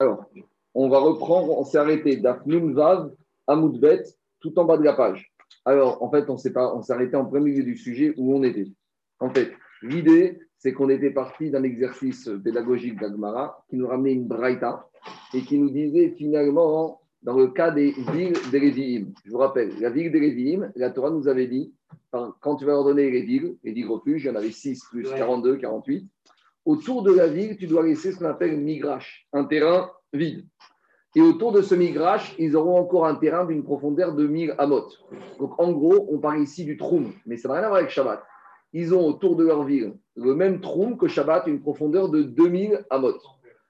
Alors, on va reprendre, on s'est arrêté d'Afnum Vav à Moudbet, tout en bas de la page. Alors, en fait, on s'est arrêté en plein milieu du sujet où on était. En fait, l'idée, c'est qu'on était parti d'un exercice pédagogique d'Agmara qui nous ramenait une braïta et qui nous disait finalement, dans le cas des villes des Révi'im, je vous rappelle, la ville des Révi'im, la Torah nous avait dit, quand tu vas ordonner les villes, les villes refuges, il y en avait 6 plus 42, 48, autour de la ville, tu dois laisser ce qu'on appelle migrache, un terrain vide. Et autour de ce migrache, ils auront encore un terrain d'une profondeur de 1000 amot. Donc en gros, on parle ici du troum, mais ça n'a rien à voir avec Shabbat. Ils ont autour de leur ville le même troum que Shabbat, une profondeur de 2000 amot.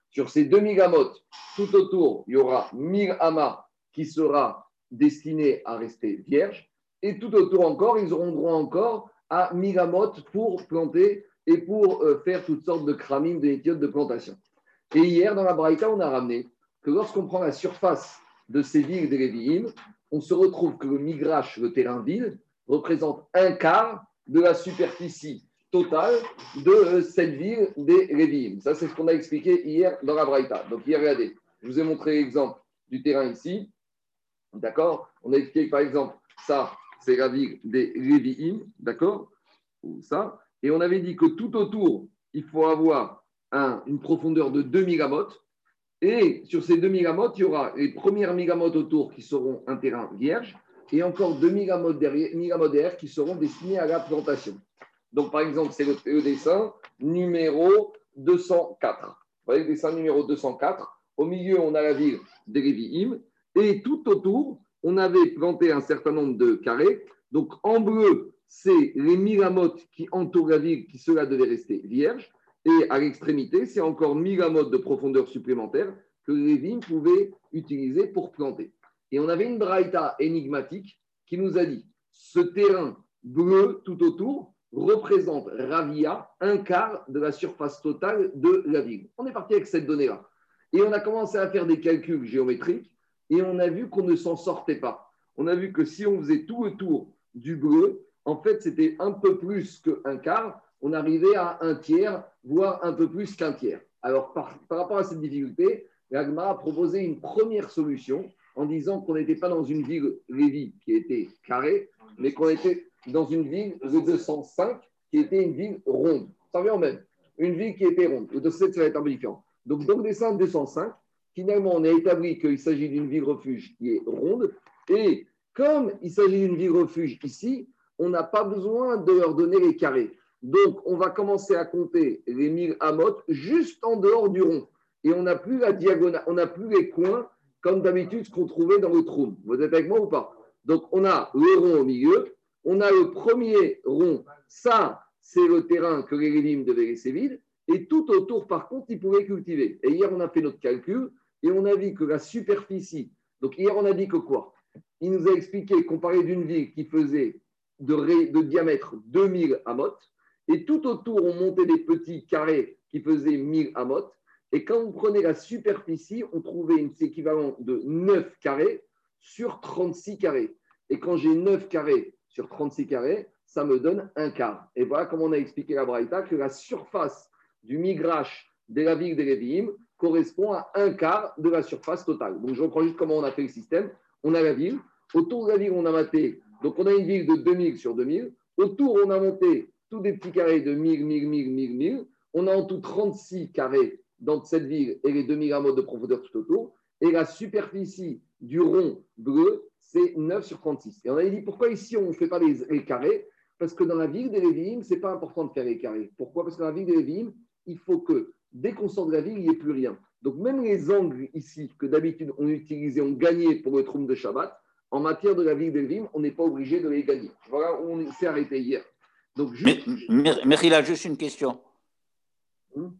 Sur ces 2000 amot, tout autour, il y aura 1000 amas qui sera destiné à rester vierge. Et tout autour encore, ils auront droit encore à 1000 amot pour planter et pour euh, faire toutes sortes de cramines, d'études de plantation. Et hier, dans la Braïta, on a ramené que lorsqu'on prend la surface de ces villes des Lévi'im, on se retrouve que le migrache, le terrain vide, représente un quart de la superficie totale de euh, cette ville des Lévi'im. Ça, c'est ce qu'on a expliqué hier dans la Braïta. Donc, hier, regardez, je vous ai montré l'exemple du terrain ici. D'accord? On a expliqué, par exemple, ça, c'est la ville des Lévi'im. D'accord? Ou ça. Et on avait dit que tout autour, il faut avoir une profondeur de 2 mégamotes. Et sur ces 2 mégamotes, il y aura les premières mégamotes autour qui seront un terrain vierge et encore 2 mégamotes derrière, qui seront destinés à la plantation. Donc, par exemple, c'est le, dessin numéro 204. Vous voyez le dessin numéro 204. Au milieu, on a la ville d'Erevi'im. Et tout autour, on avait planté un certain nombre de carrés. Donc, en bleu, c'est les mégamotes qui entourent la ville qui, cela devait rester vierge. Et à l'extrémité, c'est encore 1000 amotes de profondeur supplémentaire que les vignes pouvaient utiliser pour planter. Et on avait une braïta énigmatique qui nous a dit ce terrain bleu tout autour représente Ravia un quart de la surface totale de la ville. On est parti avec cette donnée-là. Et on a commencé à faire des calculs géométriques et on a vu qu'on ne s'en sortait pas. On a vu que si on faisait tout autour du bleu, en fait, c'était un peu plus qu'un quart on arrivait à un tiers, voire un peu plus qu'un tiers. Alors, par, rapport à cette difficulté, l'AGMA a proposé une première solution en disant qu'on n'était pas dans une ville Lévi qui était carrée, mais qu'on était dans une ville de 205 qui était une ville ronde. Ça revient même. Une ville qui était ronde. Le 207, ça va être un peu différent. Donc, dans le dessin 205, finalement, on a établi qu'il s'agit d'une ville refuge qui est ronde. Et comme il s'agit d'une ville refuge ici, on n'a pas besoin de leur donner les carrés. Donc, on va commencer à compter les 1000 amotes juste en dehors du rond. Et on n'a plus la diagonale, on n'a plus les coins comme d'habitude ce qu'on trouvait dans le trou. Vous êtes avec moi ou pas? Donc, on a le rond au milieu, on a le premier rond. Ça, c'est le terrain que les Lévim devaient laisser vide. Et tout autour, par contre, ils pouvaient cultiver. Et hier, on a fait notre calcul et on a vu que la superficie. Donc, hier, on a dit que quoi? Il nous a expliqué qu'on parlait d'une ville qui faisait de, diamètre 2000 amotes et tout autour, on montait des petits carrés qui faisaient 1000 amotes. Et quand on prenait la superficie, on trouvait un équivalent de 9 carrés sur 36 carrés. Et quand j'ai 9 carrés sur 36 carrés, ça me donne un quart. Et voilà comment on a expliqué la Braïta que la surface du migrache de la ville de correspond à un quart de la surface totale. Donc je reprends juste comment on a fait le système. On a la ville. Autour de la ville, on a maté. Donc on a une ville de 2000 sur 2000. Autour, on a monté des petits carrés de 1000, 1000, 1000, 1000, 1000. On a en tout 36 carrés dans cette ville et les 2000 amots de profondeur tout autour. Et la superficie du rond bleu, c'est 9 sur 36. Et on avait dit pourquoi ici on ne fait pas les, carrés? Parce que dans la ville des Lévim, ce n'est pas important de faire les carrés. Pourquoi? Parce que dans la ville des Lévim, il faut que dès qu'on sort de la ville, il n'y ait plus rien. Donc même les angles ici que d'habitude on utilisait, on gagnait pour le trône de Shabbat, en matière de la ville des Lévim, on n'est pas obligé de les gagner. Voilà où on s'est arrêté hier. Donc, Mais, il a juste une question. Hmm?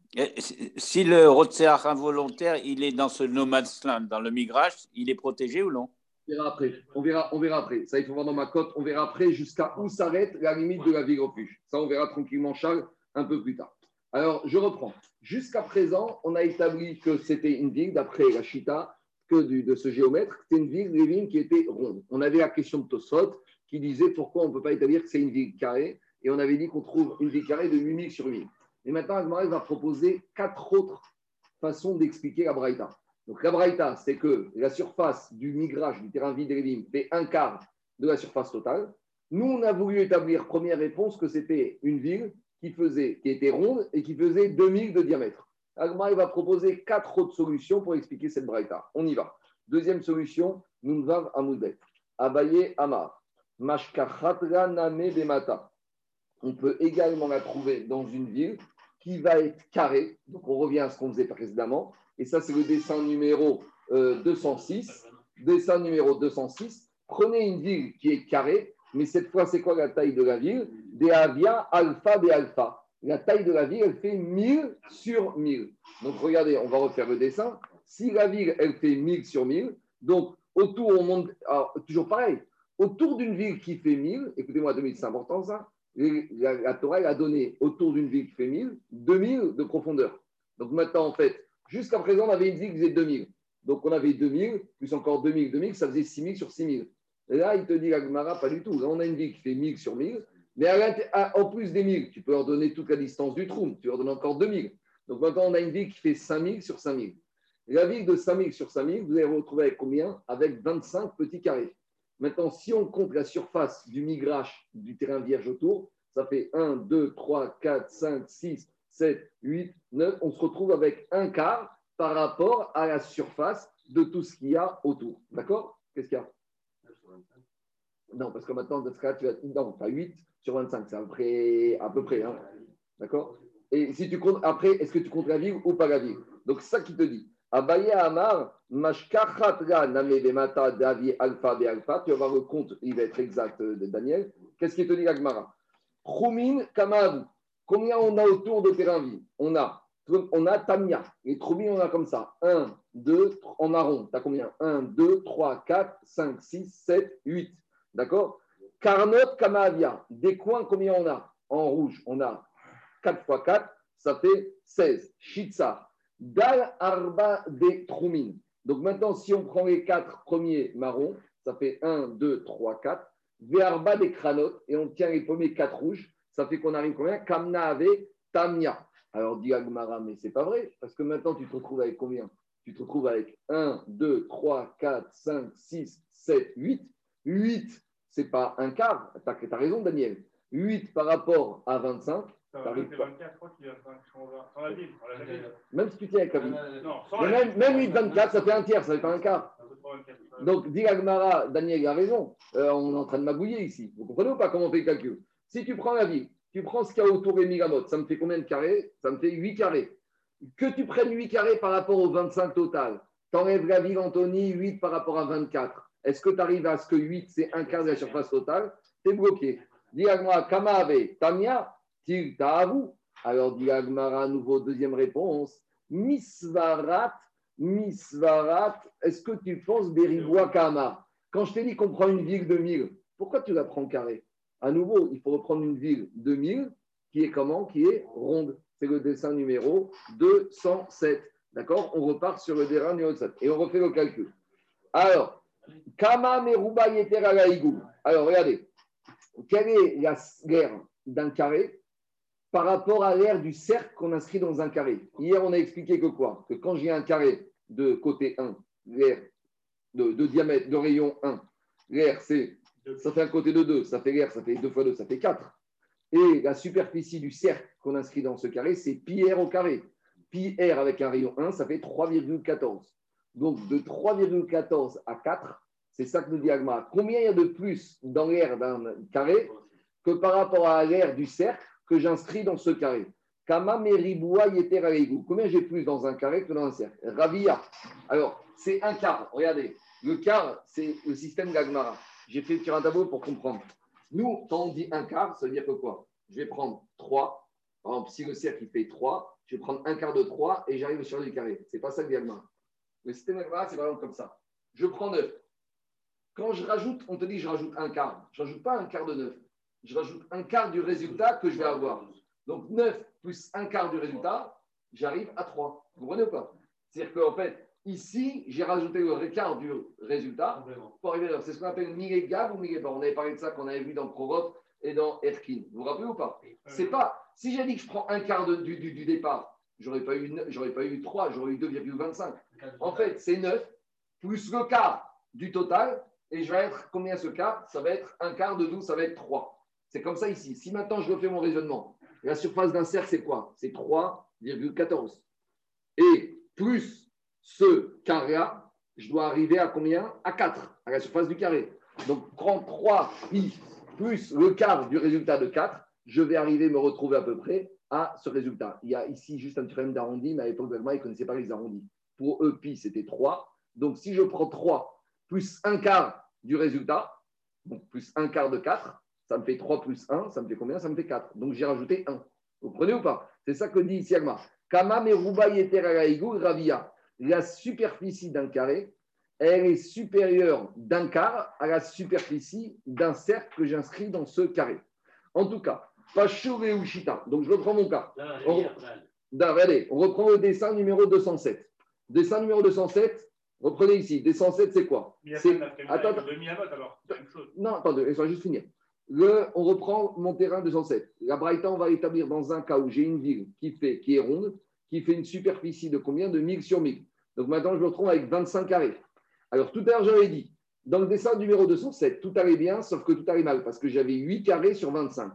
Si le Rotseach involontaire, il est dans ce no man's land, dans le migrage, il est protégé ou non? On verra après. On verra, on verra après. Ça, il faut voir dans ma cote. On verra après jusqu'à où s'arrête la limite de la ville refuge. Ça, on verra tranquillement, Charles, un peu plus tard. Alors, je reprends. Jusqu'à présent, on a établi que c'était une ville, d'après la Chita, de ce géomètre, c'était une ville, des villes qui était ronde. On avait la question de Tosot qui disait pourquoi on ne peut pas établir que c'est une ville carrée et on avait dit qu'on trouve une ville carrée de 8000 sur 1000. Et maintenant, Agmarel va proposer quatre autres façons d'expliquer la Braïta. Donc la braïta, c'est que la surface du migrage du terrain vide et fait un quart de la surface totale. Nous, on a voulu établir, première réponse, que c'était une ville qui, faisait, qui était ronde et qui faisait 2000 de diamètre. Agma va proposer quatre autres solutions pour expliquer cette braïta. On y va. Deuxième solution, Nunvav Amoudet. Abaye Amar. Mashkachatla Name Bemata. On peut également la trouver dans une ville qui va être carrée. Donc on revient à ce qu'on faisait précédemment. Et ça, c'est le dessin numéro 206. Euh, dessin numéro 206. Prenez une ville qui est carrée, mais cette fois, c'est quoi la taille de la ville? Des avia alpha des alpha la taille de la ville, elle fait 1000 sur 1000. Donc regardez, on va refaire le dessin. Si la ville, elle fait 1000 sur 1000, donc autour, on monte, toujours pareil, autour d'une ville qui fait 1000, écoutez-moi, 2000, c'est important ça, la, la Torah a donné autour d'une ville qui fait 1000, 2000 de profondeur. Donc maintenant, en fait, jusqu'à présent, on avait une ville qui faisait 2000. Donc on avait 2000, plus encore 2000, 2000, ça faisait 6000 sur 6000. Et là, il te dit, Agmara, pas du tout. Là, on a une ville qui fait 1000 sur 1000. Mais en plus des 1000, tu peux leur donner toute la distance du trou, tu leur donnes encore 2000. Donc maintenant, on a une ville qui fait 5000 sur 5000. La ville de 5000 sur 5000, vous allez retrouver avec combien? Avec 25 petits carrés. Maintenant, si on compte la surface du migrage du terrain vierge autour, ça fait 1, 2, 3, 4, 5, 6, 7, 8, 9. On se retrouve avec un quart par rapport à la surface de tout ce qu'il y a autour. D'accord? Qu'est-ce qu'il y a? Non, parce que maintenant, tu as, non, 8 sur 25, c'est à peu près. À peu près hein. D'accord? Et si tu comptes, après, est-ce que tu comptes la ville ou pas la ville Donc, ça qui te dit. Abaye Amar, Mashkachatra Name Bemata Davi Alpha Be Alpha, tu vas voir le compte, il va être exact euh, de Daniel. Qu'est-ce qui te dit Agmara Choumin Kamavu. Combien on a autour de terrain vie On a on a Tamia. Et Troubin, on a comme ça. 1, 2, en marron. Tu as combien? 1, 2, 3, 4, 5, 6, 7, 8. D'accord? Carnot Kamavia, des coins, combien on a En rouge, on a 4 x 4, ça fait 16. Shitsa, Dal Arba de Troumin. Donc maintenant, si on prend les 4 premiers marrons, ça fait 1, 2, 3, 4. Verba des Kranot, et on tient les premiers 4 rouges, ça fait qu'on arrive combien Kamna Ave Tamia. Alors dit Agmara, mais c'est pas vrai, parce que maintenant tu te retrouves avec combien Tu te retrouves avec 1, 2, 3, 4, 5, 6, 7, 8. 8 c'est pas un quart. Tu as, raison, Daniel. 8 par rapport à 25. Même si tu tiens avec la Même, même 8, 24, ça fait un tiers, ça fait pas un quart. Donc, dit Agmara, Daniel a raison. Euh, on est en train de magouiller ici. Vous comprenez ou pas comment on fait le calcul? Si tu prends la ville, tu prends ce qu'il y a autour des migamotes, ça me fait combien de carrés? Ça me fait 8 carrés. Que tu prennes 8 carrés par rapport au 25 total, t'enlèves la ville, Anthony, 8 par rapport à 24. Est-ce que tu arrives à ce que 8, c'est un quart de la surface totale? Tu es bloqué. Diagma, Kamabe, Tamia, vous. Alors, Diagmara, à nouveau, deuxième réponse. Misvarat, Misvarat, est-ce que tu penses Beribois Kama? Quand je t'ai dit qu'on prend une ville de 1000, pourquoi tu la prends carré? À nouveau, il faut reprendre une ville de 1000 qui est comment? Qui est ronde. C'est le dessin numéro 207. D'accord? On repart sur le terrain numéro 7 et on refait le calcul. Alors, Kama Alors, regardez. Quelle est l'aire d'un carré par rapport à l'aire du cercle qu'on inscrit dans un carré? Hier, on a expliqué que quoi? Que quand j'ai un carré de côté 1, l'air de, diamètre, de rayon 1, l'air, c'est, ça fait un côté de 2, ça fait l'air, ça fait 2 fois 2, ça fait 4. Et la superficie du cercle qu'on inscrit dans ce carré, c'est pi r au carré. Pi r avec un rayon 1, ça fait 3,14. Donc de 3,14 à 4, c'est ça que nous dit. Combien il y a de plus dans l'air d'un carré que par rapport à l'air du cercle que j'inscris dans ce carré? Kama Combien j'ai plus dans un carré que dans un cercle? Ravia. Alors, c'est un quart. Regardez, le quart, c'est le système d'Agmara. J'ai fait sur un tableau pour comprendre. Nous, quand on dit un quart, ça veut dire quoi? Je vais prendre 3. Par exemple, si le cercle fait 3, je vais prendre un quart de 3 et j'arrive sur le carré. C'est pas ça que dit. Le système d'Agmara, c'est vraiment comme ça. Je prends 9. Quand je rajoute, on te dit je rajoute un quart. Je ne rajoute pas un quart de 9. Je rajoute un quart du résultat que je vais avoir. Donc 9 plus un quart du résultat, j'arrive à 3. Vous comprenez ou pas? C'est-à-dire qu'en fait, ici, j'ai rajouté le quart du résultat pour arriver là. C'est ce qu'on appelle Miregav ou Miregav. On avait parlé de ça qu'on avait vu dans Provote et dans Erkin. Vous vous rappelez ou pas? C'est pas. Si j'ai dit que je prends un quart du, du, départ j'aurais pas, eu, pas eu 3, j'aurais eu 2,25. En fait, c'est 9 plus le quart du total. Et je vais être, combien ce quart? Ça va être un quart de 12, ça va être 3. C'est comme ça ici. Si maintenant je refais mon raisonnement, la surface d'un cercle, c'est quoi? C'est 3,14. Et plus ce carré-là, je dois arriver à combien? À 4, à la surface du carré. Donc, prends 3 pi plus le quart du résultat de 4, je vais arriver à me retrouver à peu près à ce résultat. Il y a ici juste un problème d'arrondi, mais à l'époque, ils ne connaissaient pas les arrondis. Pour eux, pi, c'était 3. Donc, si je prends 3 plus un quart du résultat, donc plus un quart de 4, ça me fait 3 plus 1, ça me fait combien? Ça me fait 4. Donc, j'ai rajouté 1. Vous comprenez ou pas? C'est ça que dit ici Agma. Kama ravia. La superficie d'un carré, elle est supérieure d'un quart à la superficie d'un cercle que j'inscris dans ce carré. En tout cas, Pashur et Ushita. Donc, je reprends mon cas. On, regardez, on reprend le dessin numéro 207. Dessin numéro 207, reprenez ici. Dessin 7, c'est quoi? C'est Attends, alors. Non, attendez, laisse-moi juste finir. Le, on reprend mon terrain 207. La Braïta, on va l'établir dans un cas où j'ai une ville qui, fait, qui est ronde, qui fait une superficie de combien? De 1000 sur 1000. Donc maintenant, je me retrouve avec 25 carrés. Alors tout à l'heure, j'avais dit, dans le dessin numéro 207, tout allait bien, sauf que tout allait mal, parce que j'avais 8 carrés sur 25.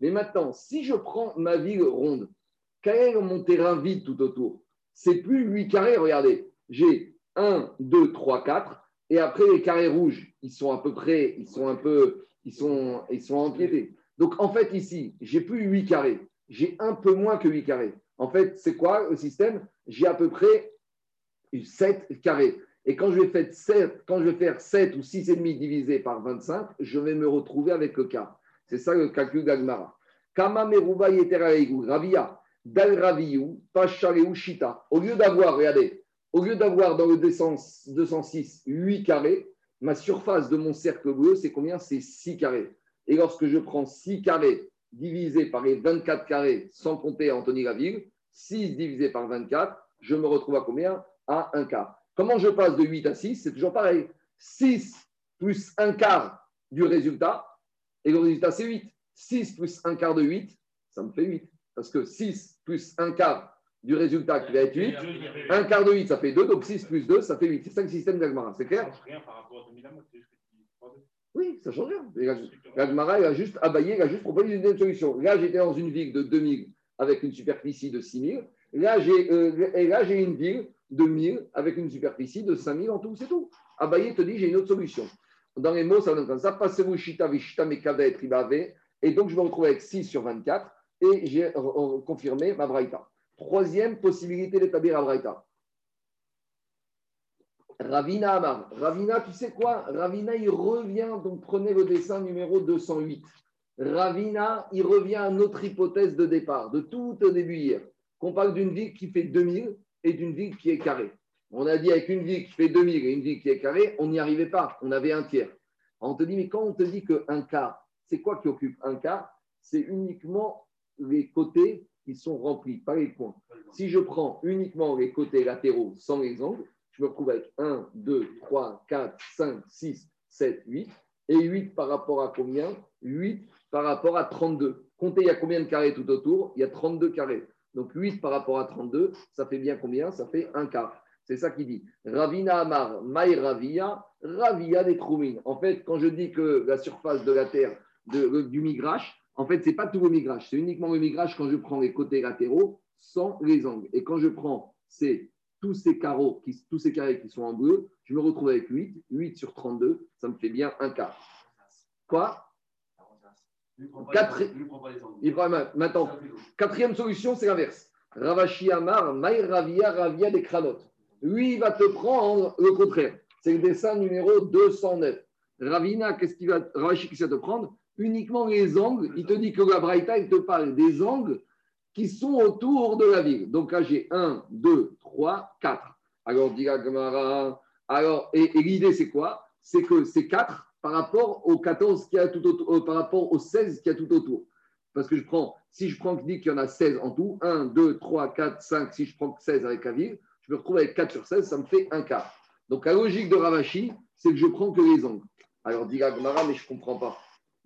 Mais maintenant, si je prends ma ville ronde, quel est mon terrain vide tout autour C'est plus 8 carrés, regardez. J'ai 1, 2, 3, 4. Et après, les carrés rouges, ils sont à peu près, ils sont un peu, ils sont, ils sont empiétés. Donc, en fait, ici, j'ai plus 8 carrés. J'ai un peu moins que 8 carrés. En fait, c'est quoi le système? J'ai à peu près 7 carrés. Et quand je, vais faire 7, quand je vais faire 7 ou 6,5 divisé par 25, je vais me retrouver avec le quart. C'est ça le calcul d'Agmara. Kama meruba ravia, dal shita. Au lieu d'avoir, regardez, au lieu d'avoir dans le 206 8 carrés, ma surface de mon cercle bleu, c'est combien? C'est 6 carrés. Et lorsque je prends 6 carrés divisé par les 24 carrés, sans compter Anthony Laville, 6 divisé par 24, je me retrouve à combien? À 1 quart. Comment je passe de 8 à 6 C'est toujours pareil. 6 plus 1 quart du résultat, et le résultat c'est 8. 6 plus 1 quart de 8, ça me fait 8. Parce que 6 plus 1 quart du résultat qui va être 8. Un quart de 8, ça fait 2, donc 6 plus 2, ça fait 8. C'est ça le système d'Agmara, c'est clair Oui, ça change rien. L'Agmara, il a juste abayé, il a juste proposé une solution. Là, j'étais dans une ville de 2000 avec une superficie de 6000. Là, j'ai euh, et là, j'ai une ville de 1000 avec une superficie de 5000 en tout, c'est tout. Abayé te dit, j'ai une autre solution. Dans les mots, ça donne comme ça. Passez-vous shita vishita mekavet ribave. Et donc, je me retrouve avec 6 sur 24 et j'ai confirmé ma braïta. Troisième possibilité d'établir Abraïta. Ravina Amar. Ravina, tu sais quoi? Ravina, il revient, donc prenez le dessin numéro 208. Ravina, il revient à notre hypothèse de départ, de tout au début hier, qu'on parle d'une ville qui fait 2000 et d'une ville qui est carrée. On a dit avec une ville qui fait 2000 et une ville qui est carrée, on n'y arrivait pas, on avait un tiers. On te dit, mais quand on te dit qu'un quart, c'est quoi qui occupe un quart? C'est uniquement les côtés qui sont remplis, pas les points. Si je prends uniquement les côtés latéraux sans les angles, je me retrouve avec 1, 2, 3, 4, 5, 6, 7, 8. Et 8 par rapport à combien? 8 par rapport à 32. Comptez, il y a combien de carrés tout autour? Il y a 32 carrés. Donc 8 par rapport à 32, ça fait bien combien? Ça fait un quart. C'est ça qu'il dit. Ravina Amar, Maï Ravia, Ravia des Troumines. En fait, quand je dis que la surface de la Terre, du migrache, en fait, ce n'est pas tout le migrage. C'est uniquement le migrage quand je prends les côtés latéraux sans les angles. Et quand je prends tous ces carreaux, qui, tous ces carrés qui sont en bleu, je me retrouve avec 8. 8 sur 32, ça me fait bien un quart. Quoi? Maintenant, quatrième solution, c'est l'inverse. Ravashi Amar, Maï Ravia, Ravia des Kranotes. Lui, il va te prendre le contraire. C'est le dessin numéro 209. Ravina, qu'est-ce qu'il va, Ravashi, va te prendre? Uniquement les angles. Il te dit que la Braïta, il te parle des angles qui sont autour de la ville. Donc là, j'ai 1, 2, 3, 4. Alors, dit. Alors, et, l'idée, c'est quoi? C'est que c'est 4 par rapport aux 14 qui a tout autour, euh, par rapport aux 16 qui a tout autour. Parce que je prends, si je prends qu'il y en a 16 en tout, 1, 2, 3, 4, 5, si je prends 16 avec la ville, je me retrouve avec 4 sur 16, ça me fait un quart. Donc la logique de Ravashi, c'est que je prends que les angles. Alors dit Gamara, mais je ne comprends pas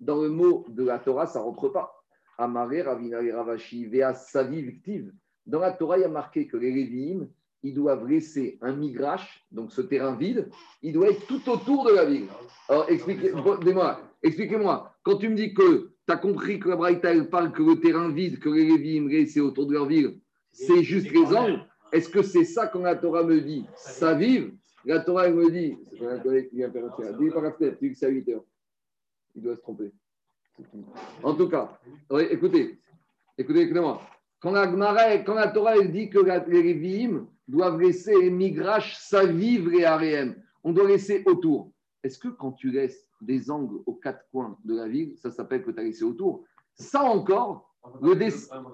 dans le mot de la Torah, ça ne rentre pas. Amare, Ravina, Ravashi, Vea, Savi, Victive. Dans la Torah, il y a marqué que les Lévi'im, ils doivent laisser un migrache, donc ce terrain vide, il doit être tout autour de la ville. Alors, expliquez-moi, expliquez-moi, quand tu me dis que tu as compris que la Braïta, parle que le terrain vide que les Lévi'im laissent autour de leur ville, c'est juste les angles, est-ce que c'est ça quand la Torah me dit ça vive La Torah me dit, c'est un collègue qui vient faire un dis par la fenêtre, tu dis que c'est à 8 heures. Il doit se tromper. En tout cas, écoutez, écoutez, écoutez-moi. Quand la, quand la Torah elle dit que les Lévi'im doivent laisser les migraches sa vivre et ARM, on doit laisser autour. Est-ce que quand tu laisses des angles aux quatre coins de la ville, ça s'appelle que tu as laissé autour Ça encore, le dessin.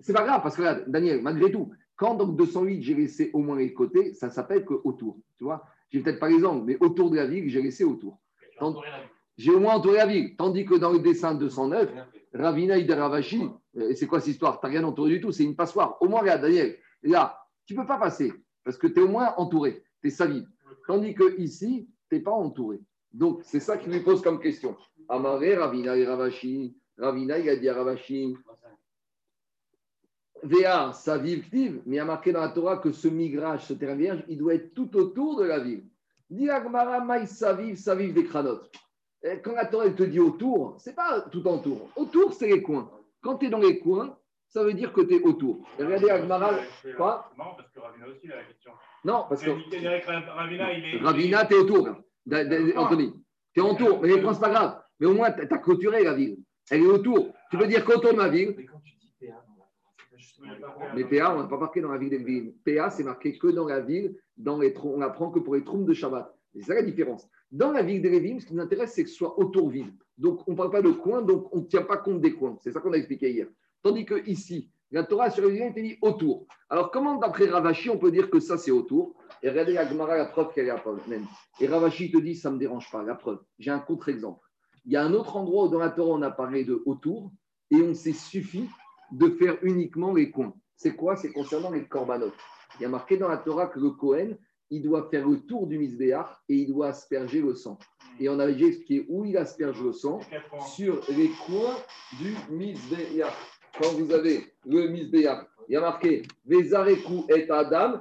C'est pas grave, parce que là, Daniel, malgré tout, quand donc 208, j'ai laissé au moins les côtés, ça s'appelle que autour. Tu vois J'ai peut-être pas les angles, mais autour de la ville, j'ai laissé autour. J'ai au moins entouré la ville. Tandis que dans le dessin 209, Ravina Ravashi, euh, c'est quoi cette histoire? Tu n'as rien entouré du tout, c'est une passoire. Au moins, regarde, Daniel, là, tu ne peux pas passer parce que tu es au moins entouré, tu es sali. Tandis que ici, tu n'es pas entouré. Donc, c'est ça qui lui pose comme question. Amaré, Ravina et Ravashi. Ravina, il a dit à Ravashi Véa, sa vie mais il y a marqué dans la Torah que ce migrage, ce terrain vierge, il doit être tout autour de la ville. Diagmara, Maï, Saviv, Saviv des cranotes. Quand la Torah te dit autour, c'est pas tout autour. Autour, c'est les coins. Quand tu es dans les coins, ça veut dire que tu es autour. regardez Agmara. Quoi? Non, parce que Ravina aussi, il a la question. Non, parce que. Ravina, il est. Ravina, tu es autour, Anthony. Tu es autour, mais c'est pas grave. Mais au moins, tu as clôturé la ville. Elle est autour. Tu peux dire qu'autour de ma ville. Mais quand tu dis PA, mais PA, on n'a pas marqué dans la ville d'Elvin. PA, c'est marqué que dans la ville, dans les, on apprend que pour les troupes de Shabbat. C'est ça la différence. Dans la ville d'Elvin, ce qui nous intéresse, c'est que ce soit autour ville. Donc, on ne parle pas de coin, donc on ne tient pas compte des coins. C'est ça qu'on a expliqué hier. Tandis que ici, la Torah sur les était dit autour. Alors, comment d'après Ravashi, on peut dire que ça, c'est autour? Et regardez la Gemara, la preuve qu'elle est à même. Et Ravashi te dit, ça ne me dérange pas, la preuve. J'ai un contre-exemple. Il y a un autre endroit où dans la Torah, on a parlé de autour, et on s'est suffi de faire uniquement les coins. C'est quoi? C'est concernant les corbanotes. Il y a marqué dans la Torah que le Kohen, il doit faire le tour du misbéach et il doit asperger le sang. Et on avait déjà expliqué où il asperge le sang? Sur les coins du misbéach. Quand vous avez le misbéach, il y a marqué Vezareku et Adam,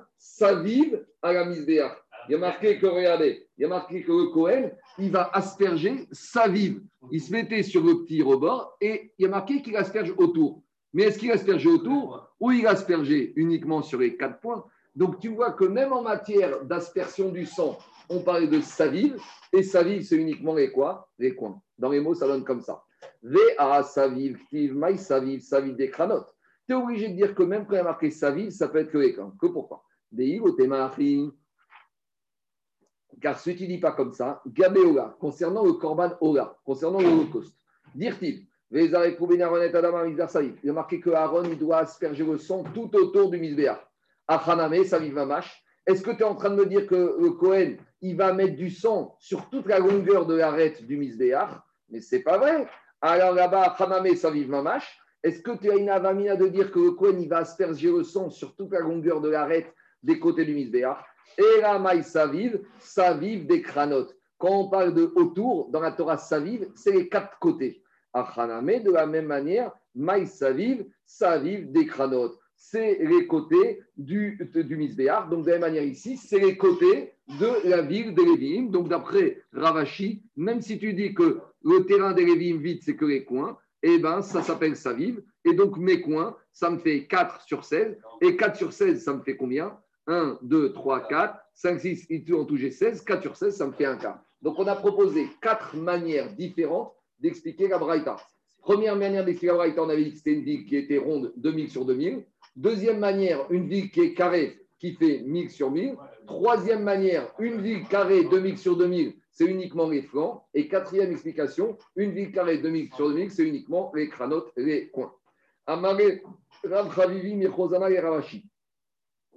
vive à la misbéach. Il y a marqué que, regardez, il y a marqué que le Kohen, il va asperger sa vive. Il se mettait sur le petit rebord et il y a marqué qu'il asperge autour. Mais est-ce qu'il asperge autour ou il asperge uniquement sur les quatre points? Donc tu vois que même en matière d'aspersion du sang, on parlait de savive, et savive, c'est uniquement les quoi? Les coins. Dans les mots, ça donne comme ça. VA, savive, ktiv, maï, savive, savive des cranotes. Tu es obligé de dire que même quand il y a marqué savive, ça peut être que les coins. Que pourquoi? Des car ce qui dit pas comme ça, Gabéola, concernant le Korban Ola, concernant l'Holocauste, dire-t-il, il a marqué que Aaron il doit asperger le sang tout autour du. Achaname, Saviv Mamash. Est-ce que tu es en train de me dire que le Kohen, il va mettre du sang sur toute la longueur de l'arête du misbéach Mais c'est pas vrai. Alors là-bas, Achaname, Saviv Mamash. Est-ce que tu as une avamina de dire que le Kohen, il va asperger le sang sur toute la longueur de l'arête des côtés du misbéach Et la maï Saviv, Saviv des cranotes. Quand on parle de autour, dans la Torah Saviv, c'est les quatre côtés. Achaname, de la même manière, Maï Saviv, Saviv des cranotes. C'est les côtés du, du Misbéar. Donc, de la même manière ici, c'est les côtés de la ville de Donc, d'après Ravashi, même si tu dis que le terrain des vide, c'est que les coins, eh ben, ça s'appelle Saviv. Et donc, mes coins, ça me fait 4 sur 16. Et 4 sur 16, ça me fait combien? 1, 2, 3, 4, 5, 6, et tout en tout j'ai 16. 4 sur 16, ça me fait un quart. Donc, on a proposé quatre manières différentes d'expliquer la Braïta. Première manière d'expliquer la Braïta, on avait dit que c'était une ville qui était ronde 2000 sur 2000. Deuxième manière, une ville qui est carrée, qui fait 1000 sur 1000. Troisième manière, une ville carrée 2000 sur 2000, c'est uniquement les flancs. Et quatrième explication, une ville carrée 2000 sur 2000, c'est uniquement les cranotes, les coins. Amare Rav Chavivi Mirchozana et Ravashi.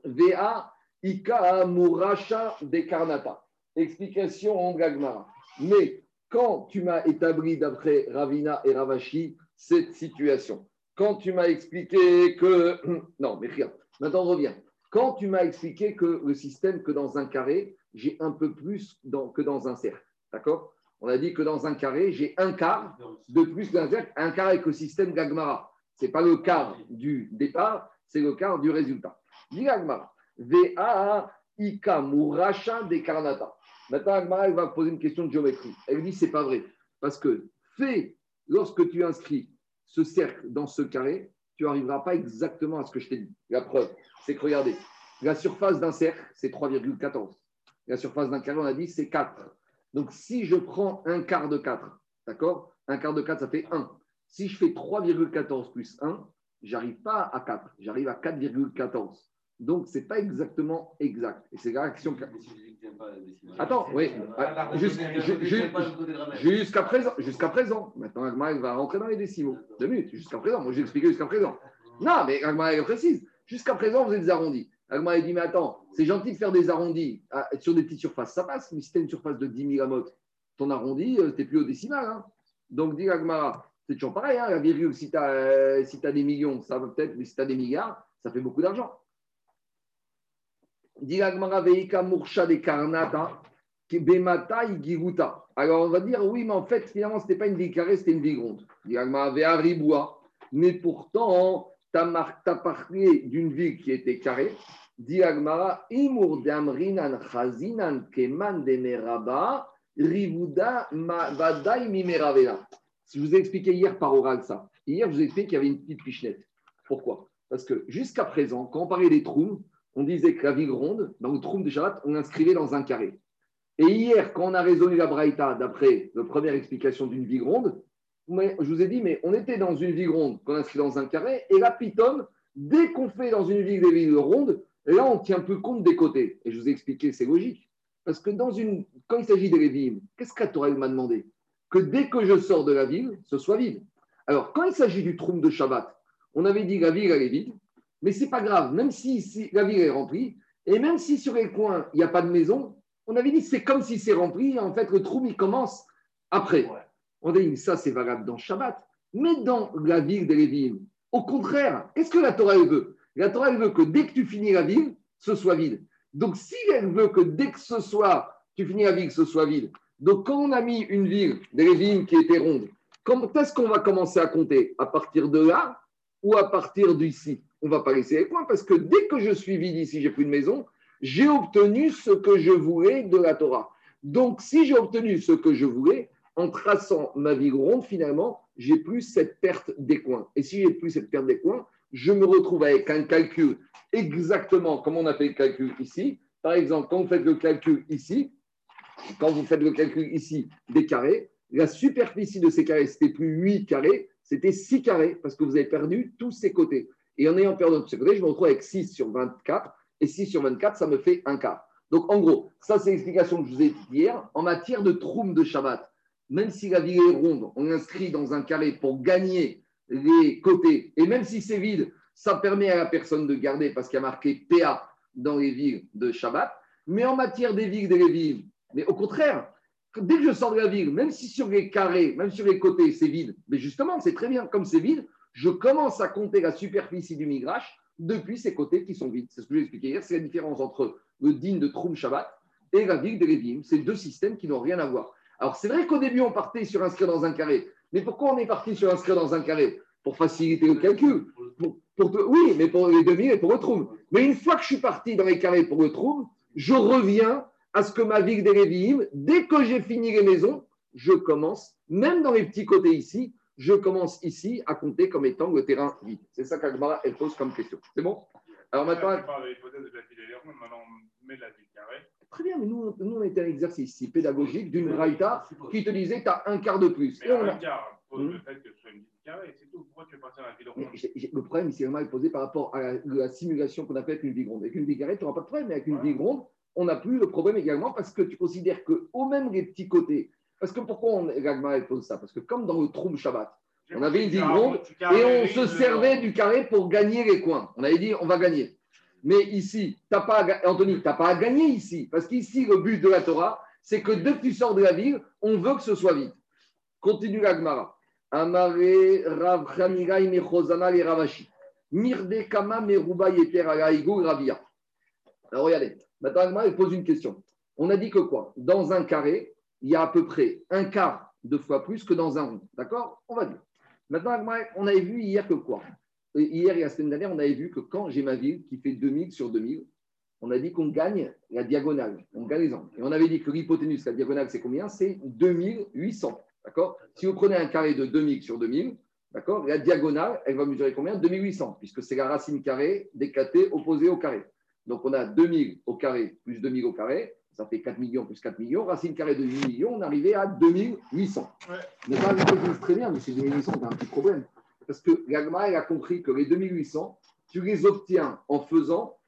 Vea Ika Muracha de Karnata. Explication en Gagmara. Mais quand tu m'as établi, d'après Ravina et Ravashi, cette situation, quand tu m'as expliqué que. Non, mais rien. Maintenant, on. Quand tu m'as expliqué que le système, que dans un carré, j'ai un peu plus que dans un cercle. D'accord? On a dit que dans un carré, j'ai un quart de plus qu'un cercle, un quart avec le système Gagmara. Ce n'est pas le quart du départ, c'est le quart du résultat. Diragma, VA Ika Muracha de Karnata. Maintenant, Agmara, va poser une question de géométrie. Elle dit c'est pas vrai. Parce que fais, lorsque tu inscris ce cercle dans ce carré, tu n'arriveras pas exactement à ce que je t'ai dit. La preuve, c'est que regardez, la surface d'un cercle, c'est 3,14. La surface d'un carré, on a dit, c'est 4. Donc, si je prends un quart de 4, d'accord Un quart de 4, ça fait 1. Si je fais 3,14 plus 1, j'arrive pas à 4, j'arrive à 4,14. Donc, ce n'est pas exactement exact. Et c'est la réaction. Attends, oui. Jusqu'à présent, jusqu'à présent. Maintenant, Agma, va rentrer dans les décimaux. Deux minutes, jusqu'à présent. Moi, j'ai expliqué jusqu'à présent. Non, mais Agma, précise. Jusqu'à présent, vous êtes des arrondis. Agma, elle dit, mais attends, c'est gentil de faire des arrondis ah, sur des petites surfaces. Ça passe, mais si tu as une surface de 10 000 amotes, ton arrondi, euh, tu n'es plus au décimal. Hein. Donc, dit Agma, c'est toujours pareil. Hein, la virgule, si tu as, euh, si as des millions, ça va peut-être, mais si tu as des milliards, ça fait beaucoup d'argent. Alors on va dire, oui, mais en fait, finalement, ce n'était pas une vie carrée, c'était une vie ronde. Mais pourtant, tu as, parlé d'une ville qui était carrée. Diagmara. Je vous ai expliqué hier par oral ça. Hier, je vous ai expliqué qu'il y avait une petite pichenette. Pourquoi? Parce que jusqu'à présent, quand on parlait des trous, on disait que la ville ronde, dans le trou de Shabbat, on l'inscrivait dans un carré. Et hier, quand on a résolu la Braïta, d'après la première explication d'une vie ronde, je vous ai dit, mais on était dans une vie ronde qu'on inscrit dans un carré, et là, Python, dès qu'on fait dans une ville des villes rondes, là, on tient peu compte des côtés. Et je vous ai expliqué, c'est logique. Parce que dans une, quand il s'agit des Lévim, qu'est-ce que Torah m'a demandé? Que dès que je sors de la ville, ce soit vide. Alors, quand il s'agit du trou de Shabbat, on avait dit la ville, elle est vide. Mais ce n'est pas grave, même si, la ville est remplie, et même si sur les coins, il n'y a pas de maison, on avait dit c'est comme si c'est rempli, en fait, le trou, il commence après. On a dit ça, c'est valable dans Shabbat. Mais dans la ville de Lévim, au contraire, qu'est-ce que la Torah veut? La Torah veut que dès que tu finis la ville, ce soit vide. Donc, si elle veut que dès que ce soit, tu finis la ville, ce soit vide. Donc, quand on a mis une ville de Lévim qui était ronde, quand est-ce qu'on va commencer à compter? À partir de là ou à partir d'ici? On ne va pas laisser les coins parce que dès que je suis vide ici, j'ai plus de maison, j'ai obtenu ce que je voulais de la Torah. Donc, si j'ai obtenu ce que je voulais, en traçant ma vie ronde, finalement, j'ai plus cette perte des coins. Et si j'ai plus cette perte des coins, je me retrouve avec un calcul exactement comme on a fait le calcul ici. Par exemple, quand vous faites le calcul ici, quand vous faites le calcul ici des carrés, la superficie de ces carrés, c'était plus 8 carrés, c'était 6 carrés parce que vous avez perdu tous ces côtés. Et en ayant perdu de ce je me retrouve avec 6 sur 24. Et 6 sur 24, ça me fait un quart. Donc, en gros, ça, c'est l'explication que je vous ai dit hier. En matière de troum de Shabbat, même si la ville est ronde, on inscrit dans un carré pour gagner les côtés. Et même si c'est vide, ça permet à la personne de garder parce qu'il y a marqué PA dans les villes de Shabbat. Mais en matière des villes des villes, mais au contraire, dès que je sors de la ville, même si sur les carrés, même sur les côtés, c'est vide, mais justement, c'est très bien, comme c'est vide, je commence à compter la superficie du migrache depuis ces côtés qui sont vides. C'est ce que j'ai expliqué hier, c'est la différence entre le din de Troum Shabbat et la ville de Lévim. C'est deux systèmes qui n'ont rien à voir. Alors c'est vrai qu'au début, on partait sur inscrire dans un carré. Mais pourquoi on est parti sur inscrire dans un carré? Pour faciliter le calcul. oui, mais pour les demi et pour le Troum. Mais une fois que je suis parti dans les carrés pour le Troum, je reviens à ce que ma ville de Lévim, dès que j'ai fini les maisons, je commence, même dans les petits côtés ici, je commence ici à compter comme étant le terrain vide. C'est ça qu'Agmara, elle pose comme question. C'est bon? Alors maintenant. Très bien, mais nous, nous on était un exercice ici pédagogique d'une raïta qui te disait que tu as un quart de plus. Mais un quart pose le hmm? fait que ce soit une carré, c'est tout. Pourquoi tu es passé à la ville ronde? Le problème ici est posé par rapport à la, simulation qu'on a faite avec une ville ronde. Avec une ville carrée, tu n'auras pas de problème, mais avec une ville ronde, on n'a plus le problème également parce que tu considères qu'au même les petits côtés, parce que pourquoi on, Gagma pose ça? Parce que comme dans le Troum Shabbat, on avait une vie ronde et on se servait du carré pour gagner les coins. On avait dit on va gagner. Mais ici, as pas Anthony, tu n'as pas à gagner ici. Parce qu'ici, le but de la Torah, c'est que dès que tu sors de la ville, on veut que ce soit vite. Continue l'Agmara. Amare Rav Mechozana le Ravashi. Mirde Kama Meruba Yeter Ravia. Alors regardez, maintenant Agmara pose une question. On a dit que quoi? Dans un carré, il y a à peu près un quart de fois plus que dans un rond. D'accord? On va dire. Maintenant, on avait vu hier que quoi? Hier et la semaine dernière, on avait vu que quand j'ai ma ville qui fait 2000 sur 2000, on a dit qu'on gagne la diagonale, on gagne les angles. Et on avait dit que l'hypoténuse, la diagonale, c'est combien? C'est 2800. D'accord? Si vous prenez un carré de 2000 sur 2000, d'accord La diagonale, elle va mesurer combien? 2800, puisque c'est la racine carrée d'éclaté opposée au carré. Donc on a 2000 au carré plus 2000 au carré, ça fait 4 millions plus 4 millions. Racine carrée de 8 millions, on arrivait à 2800. Ouais. Mais ça, très bien, mais c'est 2800, c'est un petit problème. Parce que l'agma, elle a compris que les 2800, tu les obtiens en faisant,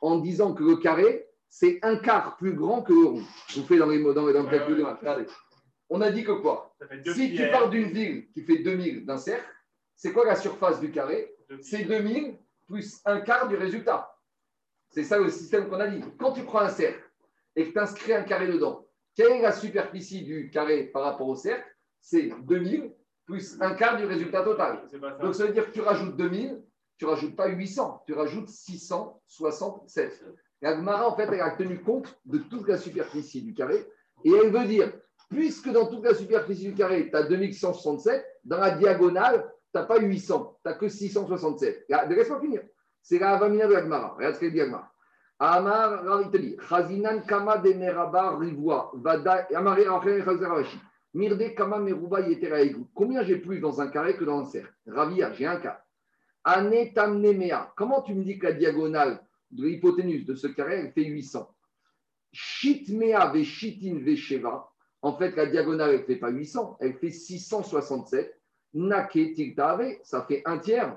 en disant que le carré, c'est un quart plus grand que le rond. Je vous fais dans les mots, dans, le calcul de Regardez. On a dit que quoi? Si tu pars d'une ville qui fait 2000 d'un cercle, c'est quoi la surface du carré? C'est 2000 plus un quart du résultat. C'est ça le système qu'on a dit. Quand tu prends un cercle et que tu inscris un carré dedans, quelle est la superficie du carré par rapport au cercle? C'est 2000 plus un quart du résultat total. Donc ça veut dire que tu rajoutes 2000, tu ne rajoutes pas 800, tu rajoutes 667. La Gemara, en fait, elle a tenu compte de toute la superficie du carré et elle veut dire, puisque dans toute la superficie du carré, tu as 2167, dans la diagonale, tu n'as pas 800, tu n'as que 667. Laisse-moi finir. C'est la Avamina de la Gemara. Regarde ce qu'elle dit Gemara. Amar, il te dit, Chazinan kama de meraba rivua, vada, chazarashi. Mirde kama meruba yeteraegu. Combien j'ai plus dans un carré que dans un cercle Ravia, j'ai un cas. Ane tamnemea. Comment tu me dis que la diagonale de l'hypoténuse de ce carré, elle fait 800 Shitmea ve shitin ve sheva. En fait, la diagonale, elle ne fait pas 800, elle fait 667. Nake tiltave, ça fait un tiers.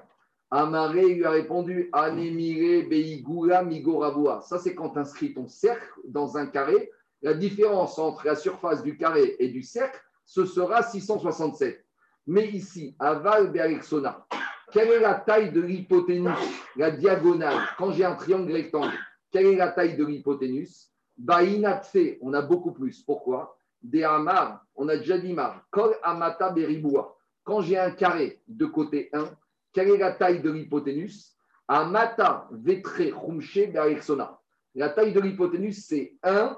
Amaré lui a répondu Anemire Beigura Migorabua. Ça, c'est quand tu inscris ton cercle dans un carré. La différence entre la surface du carré et du cercle, ce sera 667. Mais ici, à Val Berixona, quelle est la taille de l'hypoténuse, la diagonale, quand j'ai un triangle rectangle Quelle est la taille de l'hypoténuse Bainatfe, on a beaucoup plus. Pourquoi? Des Amar, on a déjà dit Mar. Kol Amata Beriboua. Quand j'ai un carré de côté 1, quelle est la taille de l'hypoténuse? Amata vetre rumche be'aexona. La taille de l'hypoténuse, c'est 1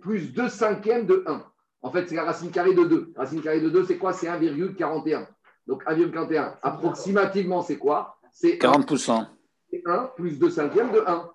plus 2 cinquièmes de 1. En fait, c'est la racine carrée de 2. La racine carrée de 2, c'est quoi? C'est 1,41. Donc 1,41. Approximativement, c'est quoi? C'est 40%. C'est 1 plus 2 cinquièmes de 1.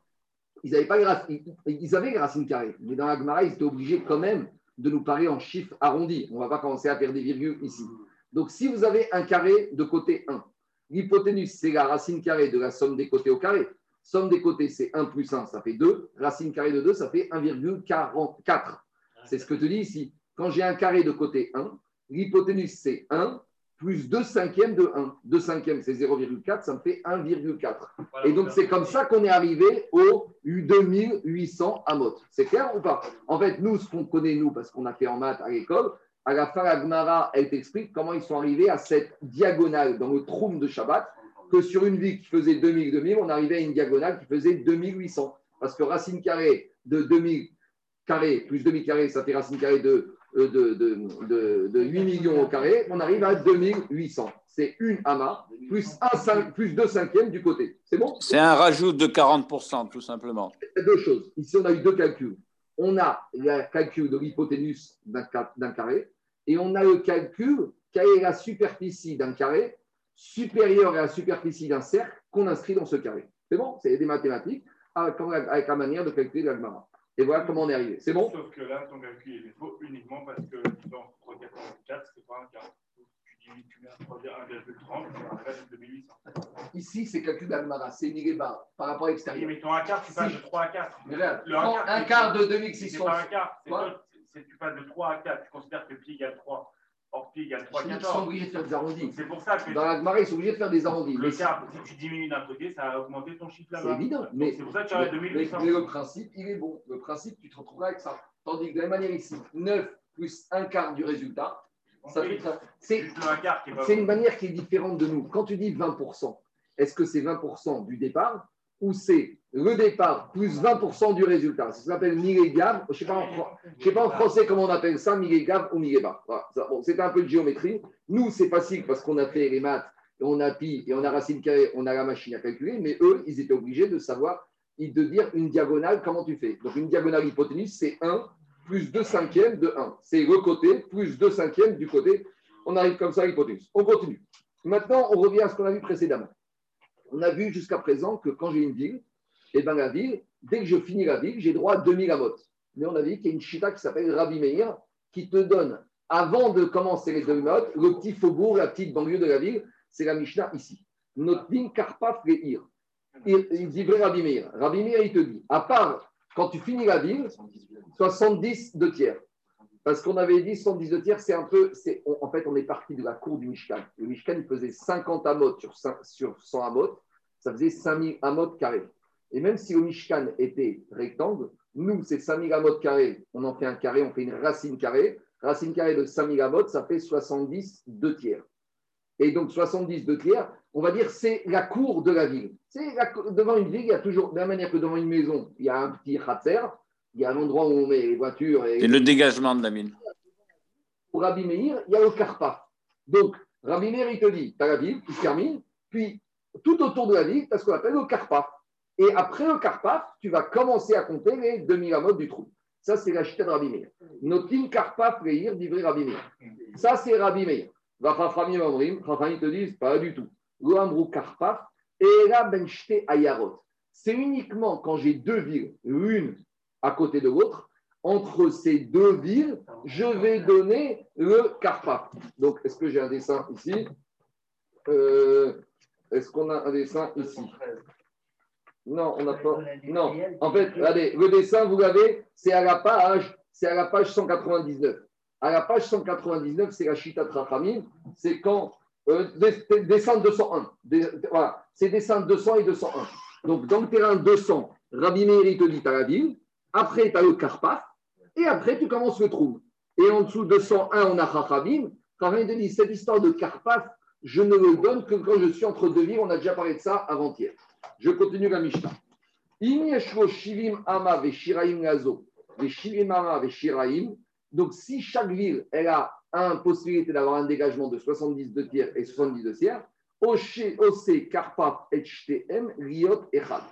Ils avaient, pas les racines, ils avaient les racines carrées, mais dans la Gemara, ils étaient obligés quand même de nous parler en chiffres arrondis. On ne va pas commencer à faire des virgules ici. Donc, si vous avez un carré de côté 1, L'hypoténuse, c'est la racine carrée de la somme des côtés au carré. Somme des côtés, c'est 1 plus 1, ça fait 2. Racine carrée de 2, ça fait 1,44. C'est ce que te dis ici. Quand j'ai un carré de côté 1, l'hypoténuse, c'est 1 plus 2 cinquièmes de 1. 2 cinquièmes, c'est 0,4, ça me fait 1,4. Et donc, c'est comme ça qu'on est arrivé au 2800 amot. C'est clair ou pas? En fait, nous, ce qu'on connaît, nous, parce qu'on a fait en maths à l'école, à la fin, la Gemara, elle t'explique comment ils sont arrivés à cette diagonale dans le troum de Shabbat, que sur une vie qui faisait 2000-2000, on arrivait à une diagonale qui faisait 2800. Parce que racine carrée de 2000 carré plus 2000 carré, ça fait racine carrée de, euh, de, de, 8 millions au carré, on arrive à 2800. C'est une ama plus, un 5, plus 2 cinquièmes du côté. C'est bon? C'est un rajout de 40%, tout simplement. Deux choses. Ici, on a eu deux calculs. On a le calcul de l'hypoténuse d'un carré et on a le calcul quelle est la superficie d'un carré supérieure à la superficie d'un cercle qu'on inscrit dans ce carré. C'est bon? C'est des mathématiques avec, la manière de calculer l'almara. Et voilà comment on est arrivé. C'est bon? Sauf que là, ton calcul est faux uniquement parce que dans 3,4, c'est pas un quart. Tu dis, tu mets 1,30, c'est 2800. Ici, c'est calcul d'Almara, c'est bas par rapport à l'extérieur. Oui, mais ton un quart, tu passes de 3 à 4. Mais là, le un, quart, de 2600. C'est pas un quart, tu passes de 3 à 4, tu considères que pi égale 3. Or, pi égale 3, 14. Ils sont obligés de faire des arrondis. C'est pour ça que. Dans la marée, ils sont obligés de faire des arrondis. Le quart, si tu diminues d'un côté, ça a augmenté ton chiffre là-bas. C'est évident. Mais c'est pour ça que tu as 2800. Mais, le principe, il est bon. Le principe, tu te retrouveras avec ça. Tandis que de la même manière ici, 9 plus un quart du résultat, ça fait C'est une manière qui est différente de nous. Quand tu dis 20%, est-ce que c'est 20% du départ ou c'est le départ plus 20% du résultat. Ça s'appelle millégab. Je ne sais, pas en, français comment on appelle ça, millégab ou millégab. Voilà. Bon, c'est un peu de géométrie. Nous, c'est facile parce qu'on a fait les maths, et on a pi, et on a racine carrée, on a la machine à calculer, mais eux, ils étaient obligés de savoir, de dire une diagonale, comment tu fais. Donc, une diagonale hypoténuse, c'est 1 plus 2 cinquièmes de 1. C'est le côté plus 2 cinquièmes du côté. On arrive comme ça à l'hypoténuse. On continue. Maintenant, on revient à ce qu'on a vu précédemment. On a vu jusqu'à présent que quand j'ai une ville, et eh ben la ville, dès que je finis la ville, j'ai droit à 2000 amot. Mais on a vu qu'il y a une chita qui s'appelle Rabbi Meir qui te donne, avant de commencer les deux notes, le petit faubourg, la petite banlieue de la ville. C'est la Mishnah ici. Notin Karpaf Reir. Il dit vrai Rabbi Meir. Rabbi Meir, il te dit, à part quand tu finis la ville, 70 de tiers. Parce qu'on avait dit 110 de tiers, c'est un peu. en fait, on est parti de la cour du Mishkan. Le Mishkan, il faisait 50 amot sur, sur 100 amot. Ça faisait 5000 amot carrés. Et même si le Mishkan était rectangle, nous, c'est 5000 amot carrés. On en fait un carré, on fait une racine carrée. Racine carrée de 5000 amot, ça fait 70 de tiers. Et donc 70 de tiers, on va dire, c'est la cour de la ville. C'est devant une ville, il y a toujours, de la même manière que devant une maison, il y a un petit khatser, il y a un endroit où on met les voitures. Et, le dégagement de la mine. Pour Rabbi Meir, il y a le Karpa. Donc, Rabbi Meir, il te dit, tu as la ville se termine, puis tout autour de la ville, tu as ce qu'on appelle le Karpa. Et après le Karpa, tu vas commencer à compter les 2000 amotes du trou. Ça, c'est la chita de Rabbi Meir. Notin Karpa, Freir, divré Rabbi Meir. Ça, c'est Rabbi Meir. Va Chachamim Amrim, Chachamim te disent, pas du tout. Lo Karpa, et la Benchte Ayarot. C'est uniquement quand j'ai deux villes, l'une à côté de l'autre, entre ces deux villes, je vais donner le Karpa. Donc, est-ce que j'ai un dessin ici? Euh, Est-ce qu'on a un dessin ici? Non, on n'a pas. Non, en fait, regardez, le dessin, vous l'avez, c'est à la page, c'est à la page 199. À la page 199, c'est la Chita Trachamim, c'est quand euh, dessin 201. voilà, c'est dessin 200 et 201. Donc, dans le terrain 200, Rabbi Meir, te dit à la ville, après, tu as le Karpaf. Et après, tu commences le trou. Et en dessous de 101, on a Chachamim. Chachamim te dit cette histoire de Karpaf, je ne le donne que quand je suis entre deux villes. On a déjà parlé de ça avant-hier. Je continue la Mishnah. Donc, si chaque ville, a une possibilité d'avoir un dégagement de 70 de tiers et 70 de tiers, Ose, Karpaf, HTM, Riot, Echad.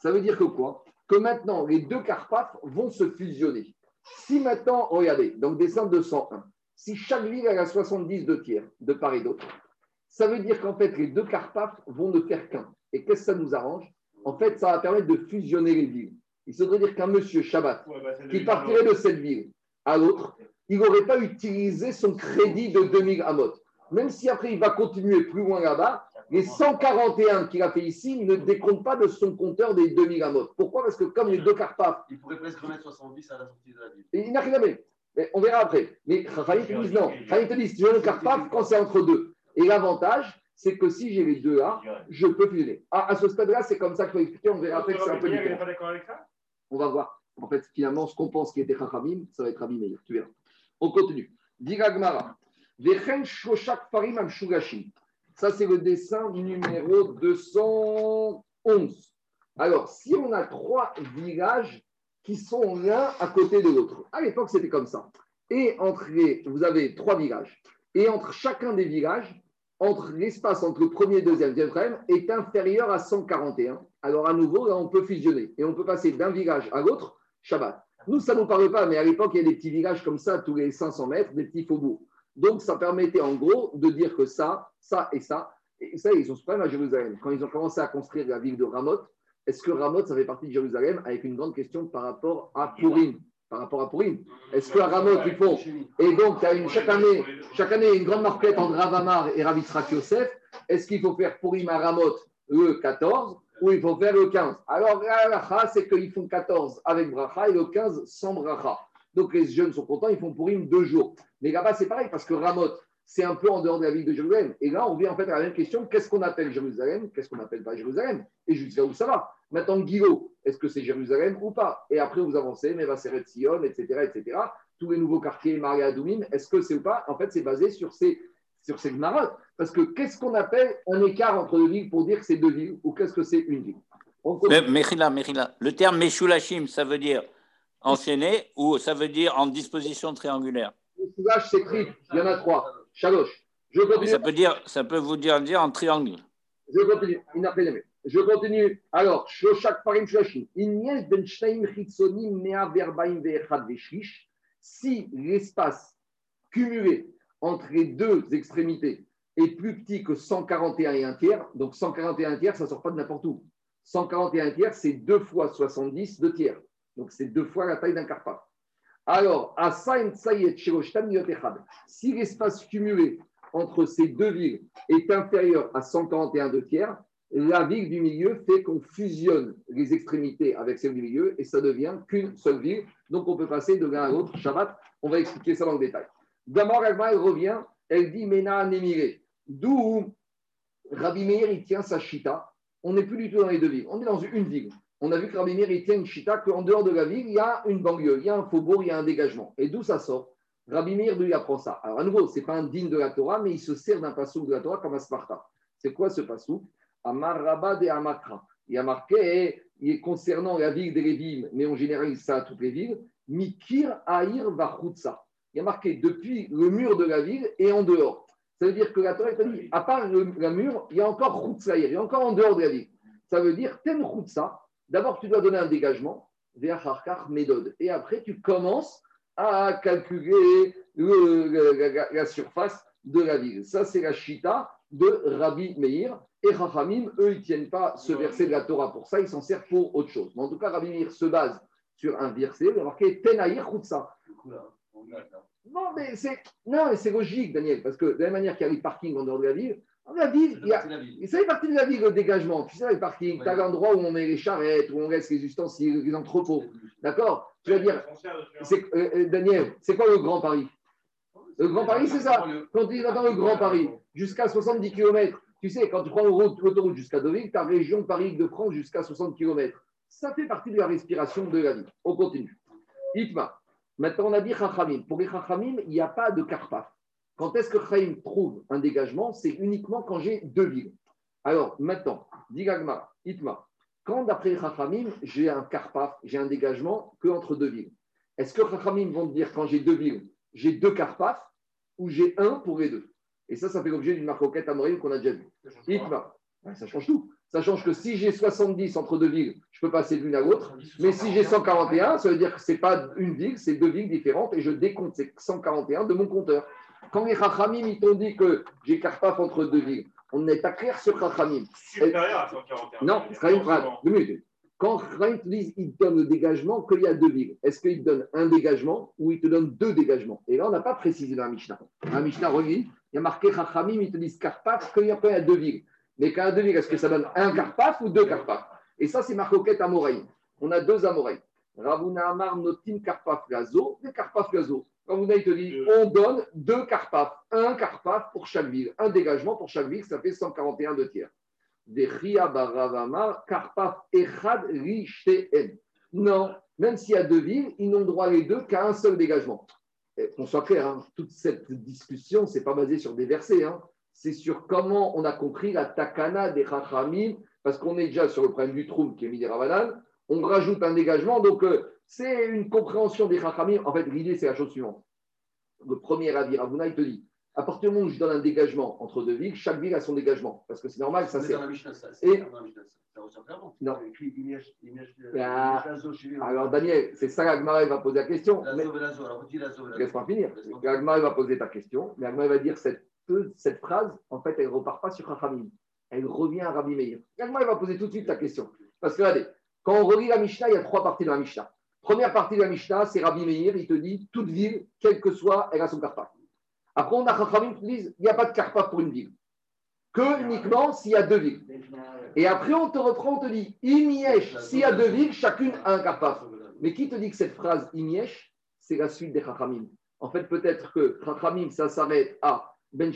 Ça veut dire que quoi? Que maintenant, les deux Carpathes vont se fusionner. Si maintenant, regardez, donc dessin 201, si chaque ville a 70 de tiers de part et d'autre, ça veut dire qu'en fait, les deux Carpathes vont ne faire qu'un. Et qu'est-ce que ça nous arrange? En fait, ça va permettre de fusionner les villes. Il faudrait dire qu'un monsieur Shabbat bah, qui partirait de cette ville à l'autre, il n'aurait pas utilisé son crédit de 2000 amot. Même si après il va continuer plus loin là-bas, les 141 qu'il a fait ici ne décomptent pas de son compteur des 2000 amotes. Pourquoi? Parce que comme les deux carpaf. Il pourrait presque remettre 70 à la sortie de la ville. Il n'a rien à Mais on verra après. Mais Khalid te dit non. Khalid te dit si tu veux le carpaf quand c'est entre deux. Et l'avantage, c'est que si j'ai les deux A, je peux fusionner. Ah, à ce stade-là, c'est comme ça qu'il faut expliquer. On verra après que c'est un peu différent. On va voir. En fait, finalement, ce qu'on pense qui était Chachamim, ça va être Rabbi Meir. Tu verras. On continue. Diragmara. Vechen shoshak farim. Ça, c'est le dessin numéro 211. Alors, si on a trois villages qui sont l'un à côté de l'autre, à l'époque, c'était comme ça. Et entre les, vous avez trois villages. Et entre chacun des villages, entre l'espace entre le premier et deuxième, deuxième est inférieur à 141. Alors, à nouveau, là, on peut fusionner. Et on peut passer d'un village à l'autre, Shabbat. Nous, ça ne nous parle pas, mais à l'époque, il y a des petits villages comme ça, tous les 500 mètres, des petits faubourgs. Donc, ça permettait en gros de dire que ça, ça et ça, et ça, ils ont ce problème à Jérusalem. Quand ils ont commencé à construire la ville de Ramoth, est-ce que Ramoth, ça fait partie de Jérusalem avec une grande question par rapport à Purim? Par rapport à Purim. Est-ce qu'à Ramoth, ils font Et donc, tu as une, chaque, année, chaque année une grande marquette entre Ravamar et Ravitrak Yosef. Est-ce qu'il faut faire Purim à Ramoth le 14 ou il faut faire le 15 Alors, la c'est qu'ils font 14 avec Bracha et le 15 sans Bracha. Donc, les jeunes sont contents, ils font Purim deux jours. Mais là-bas, c'est pareil, parce que Ramoth, c'est un peu en dehors de la ville de Jérusalem. Et là, on vient en fait à la même question qu'est-ce qu'on appelle Jérusalem? Qu'est-ce qu'on n'appelle pas Jérusalem? Et jusqu'à où ça va? Maintenant, Guillot, est-ce que c'est Jérusalem ou pas? Et après, vous avancez, mais Seret Sion, etc., etc. Tous les nouveaux quartiers, Maria Adoumim, est-ce que c'est ou pas? En fait, c'est basé sur ces, sur ces Parce que qu'est-ce qu'on appelle un écart entre deux villes pour dire que c'est deux villes ou qu'est-ce que c'est une ville? Le terme Meshulachim, ça veut dire enchaîné ou ça veut dire en disposition triangulaire? Soulage, c'est triple. Il y en a trois. Chaloche. Je continue. Ça peut, dire, ça peut vous dire, dire en triangle. Je continue. Je continue. Alors, Shoshak Parim Ben Shtaim Chitsonim Mea Verbaim Ve'echad Veshlish. Si l'espace cumulé entre les deux extrémités, est plus petit que 141 et un tiers, donc 141 tiers, ça ne sort pas de n'importe où. 141 tiers, c'est 2 fois 70 de tiers. Donc c'est deux fois la taille d'un carpaf. Alors, si l'espace cumulé entre ces deux villes est inférieur à 141 de tiers, la ville du milieu fait qu'on fusionne les extrémités avec celle du milieu et ça devient qu'une seule ville. Donc on peut passer de l'un à l'autre. Shabbat, on va expliquer ça dans le détail. D'abord, elle revient, elle dit Mena Némiré. D'où Rabbi Meir, il tient sa chita. On n'est plus du tout dans les deux villes. On est dans une ville. On a vu que Rabbi Meir, il tient une chita qu'en dehors de la ville, il y a une banlieue, il y a un faubourg, il y a un dégagement. Et d'où ça sort? Rabbi Meir, il apprend ça Alors à nouveau, ce n'est pas un digne de la Torah, mais il se sert d'un passouk de la Torah comme un Sparta. C'est quoi ce passouk? Amar Rabad et Amakra. Il y a marqué, il est concernant la ville des mais on généralise ça à toutes les villes, Mikir Aïr Vachutsa. Il y a marqué depuis le mur de la ville et en dehors. Ça veut dire que la Torah dit, à part le, mur, il y a encore Chutsa, il y a encore en dehors de la ville. Ça veut dire, Ten Chutsa, d'abord tu dois donner un dégagement, Medod. Et après, tu commences à calculer la, surface de la ville. Ça, c'est la Shita de Rabbi Meir. Et Rachamim, eux, ils ne tiennent pas ce verset de la Torah pour ça, ils s'en servent pour autre chose. Mais en tout cas, Rabbi Meir se base sur un verset, il a marqué Tenaïr. Non, mais c'est logique, Daniel, parce que de la même manière qu'il y a les parkings en dehors de la ville, la ville, il y a, ça fait partie de la ville, le dégagement. Tu sais, les parkings, tu as l'endroit où on met les charrettes, où on laisse les ustensiles, les entrepôts. D'accord Tu vas dire, euh, euh, Daniel, c'est quoi le Grand Paris Le Grand Paris, c'est ça. Quand tu vas dans le Grand Paris, jusqu'à 70 km, tu sais, quand tu prends l'autoroute jusqu'à Deauville, tu as région Paris-de-France jusqu'à 60 km. Ça fait partie de la respiration de la vie. On continue. Itma. Maintenant, on a dit Chachamim. Pour les Chachamim, il n'y a pas de Karpaf. Quand est-ce que Chachamim trouve un dégagement C'est uniquement quand j'ai deux villes. Alors, maintenant, dit Itma. Quand d'après Chachamim, j'ai un Karpaf, j'ai un dégagement que entre deux villes Est-ce que Chachamim vont dire quand j'ai deux villes, j'ai deux Karpaf ou j'ai un pour les deux? Et ça, ça fait l'objet d'une marque à Morim qu'on a déjà vu. Itma. ça change tout. Ça change que si j'ai 70 entre deux villes, je peux passer de l'une à l'autre. Mais si j'ai 141, ça veut dire que ce n'est pas une ville, c'est deux villes différentes et je décompte ces 141 de mon compteur. Quand les Chachamim ils t'ont dit que j'ai Karpaf entre deux villes, on n'est pas clair sur Chachamim. Supérieur à 141. Non, deux minutes. Quand Chachamim te dit il donne le dégagement qu'il y a deux villes, est-ce qu'il te donne un dégagement ou il te donne deux dégagements? Et là, on n'a pas précisé dans la Mishnah. Dans la Mishnah, il y a marqué Chachamim, ils te disent Karpaf qu'il y a deux villes. Mais qu'un devis, est-ce que ça donne un carpaf ou deux carpaf Et ça, c'est marcoquette Amoraï. On a deux Amoraï. Ravuna Amar Notim Karpaf Gazo et Karpaf Gazo. Quand vous te dit, on donne deux carpaf, un carpaf pour chaque ville, un dégagement pour chaque ville, ça fait 141 de tiers. Des Baravamar Karpaf Echad. Non, même s'il y a deux villes, ils n'ont droit les deux qu'à un seul dégagement. Qu'on soit clair, hein, toute cette discussion, ce n'est pas basé sur des versets. Hein c'est sur comment on a compris la takana des Chachamim, parce qu'on est déjà sur le problème du trou qui est mis des Ravanan, on rajoute un dégagement, donc euh, c'est une compréhension des Chachamim. En fait, l'idée, c'est la chose suivante. Le premier avis, Ravuna, il te dit à partir du moment où je donne un dégagement entre deux villes, chaque ville a son dégagement. Parce que c'est normal, ça c'est. Et... Non. Ah, alors, Daniel, c'est ça qu'Agmara va poser la question. Laisse-moi finir. Agmara va poser ta question, mais Agmara va dire cette cette phrase, en fait, elle ne repart pas sur Rachamim. Elle revient à Rabbi Meir. Il va poser tout de suite la question. Parce que regardez, quand on relit la Mishnah, il y a trois parties dans la Mishnah. Première partie de la Mishnah, c'est Rabbi Meir, il te dit toute ville, quelle que soit, elle a son karpa. Après, on a Rachamim qui disent il n'y a pas de karpa pour une ville. Que uniquement s'il y a deux villes. Et après, on te reprend, on te dit Imiesh, s'il y a deux villes, chacune a un karpa. Mais qui te dit que cette phrase Imiesh, c'est la suite des Rachamim En fait, peut-être que Rachamim, ça s'arrête à ben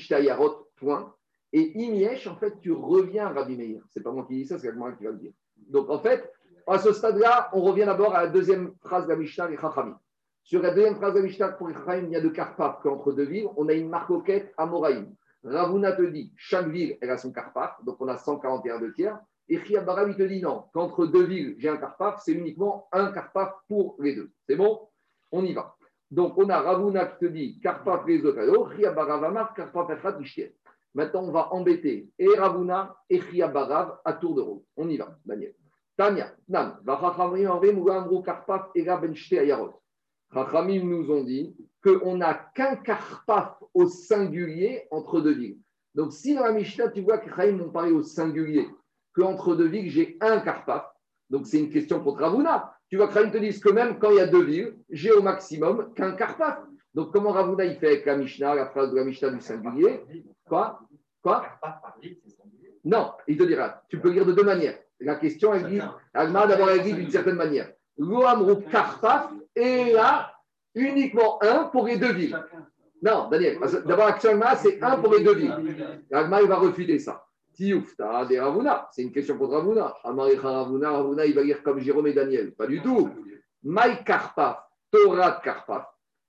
point. Et Imiesh, en fait, tu reviens à Rabbi Meir. C'est pas moi qui dis ça, c'est moi qui va le dire. Donc, en fait, à ce stade-là, on revient d'abord à la deuxième phrase de la Mishnah, les. Sur la deuxième phrase de la Mishnah, pour les il y a de Karpaf qu'entre deux villes, on a une marcoquette à Moraïm. Ravuna te dit, chaque ville, elle a son Karpaf, donc on a 141 de tiers. Et Chiabaram, il te dit non, qu'entre deux villes, j'ai un Karpaf, c'est uniquement un Karpaf pour les deux. C'est bon? On y va. Donc, on a Ravuna qui te dit Karpaf les Karpaf Maintenant, on va embêter et Ravuna et Barav à tour de rôle. On y va, Daniel. Tania, Nam, Karpaf et Ayarot. nous ont dit qu'on n'a qu'un Karpaf au singulier entre deux villes. Donc, si dans la Mishnah, tu vois que Chaim ont parlé au singulier, qu'entre deux villes, j'ai un Karpaf, donc c'est une question pour Ravuna. Tu vois que Chaim te dise que même quand il y a deux villes, j'ai au maximum qu'un Karpaf. Donc, comment Ravuna il fait avec la Mishnah, la phrase de la Mishnah du singulier? Quoi? Quoi? Non, il te dira, tu peux lire de deux manières. La question, elle dit, Agma d'abord, elle dit d'une certaine manière. L'Oamrou Karpaf est là uniquement un pour les deux villes. Non, Daniel, d'abord, actuellement, c'est un pour les deux villes. Agma, il va refuter ça. Tioufta de Ravuna, c'est une question pour Ravuna. Amaricha Ravuna, Ravuna, il va lire comme Jérôme et Daniel. Pas du tout. Maï Karpaf, Torah Karpaf.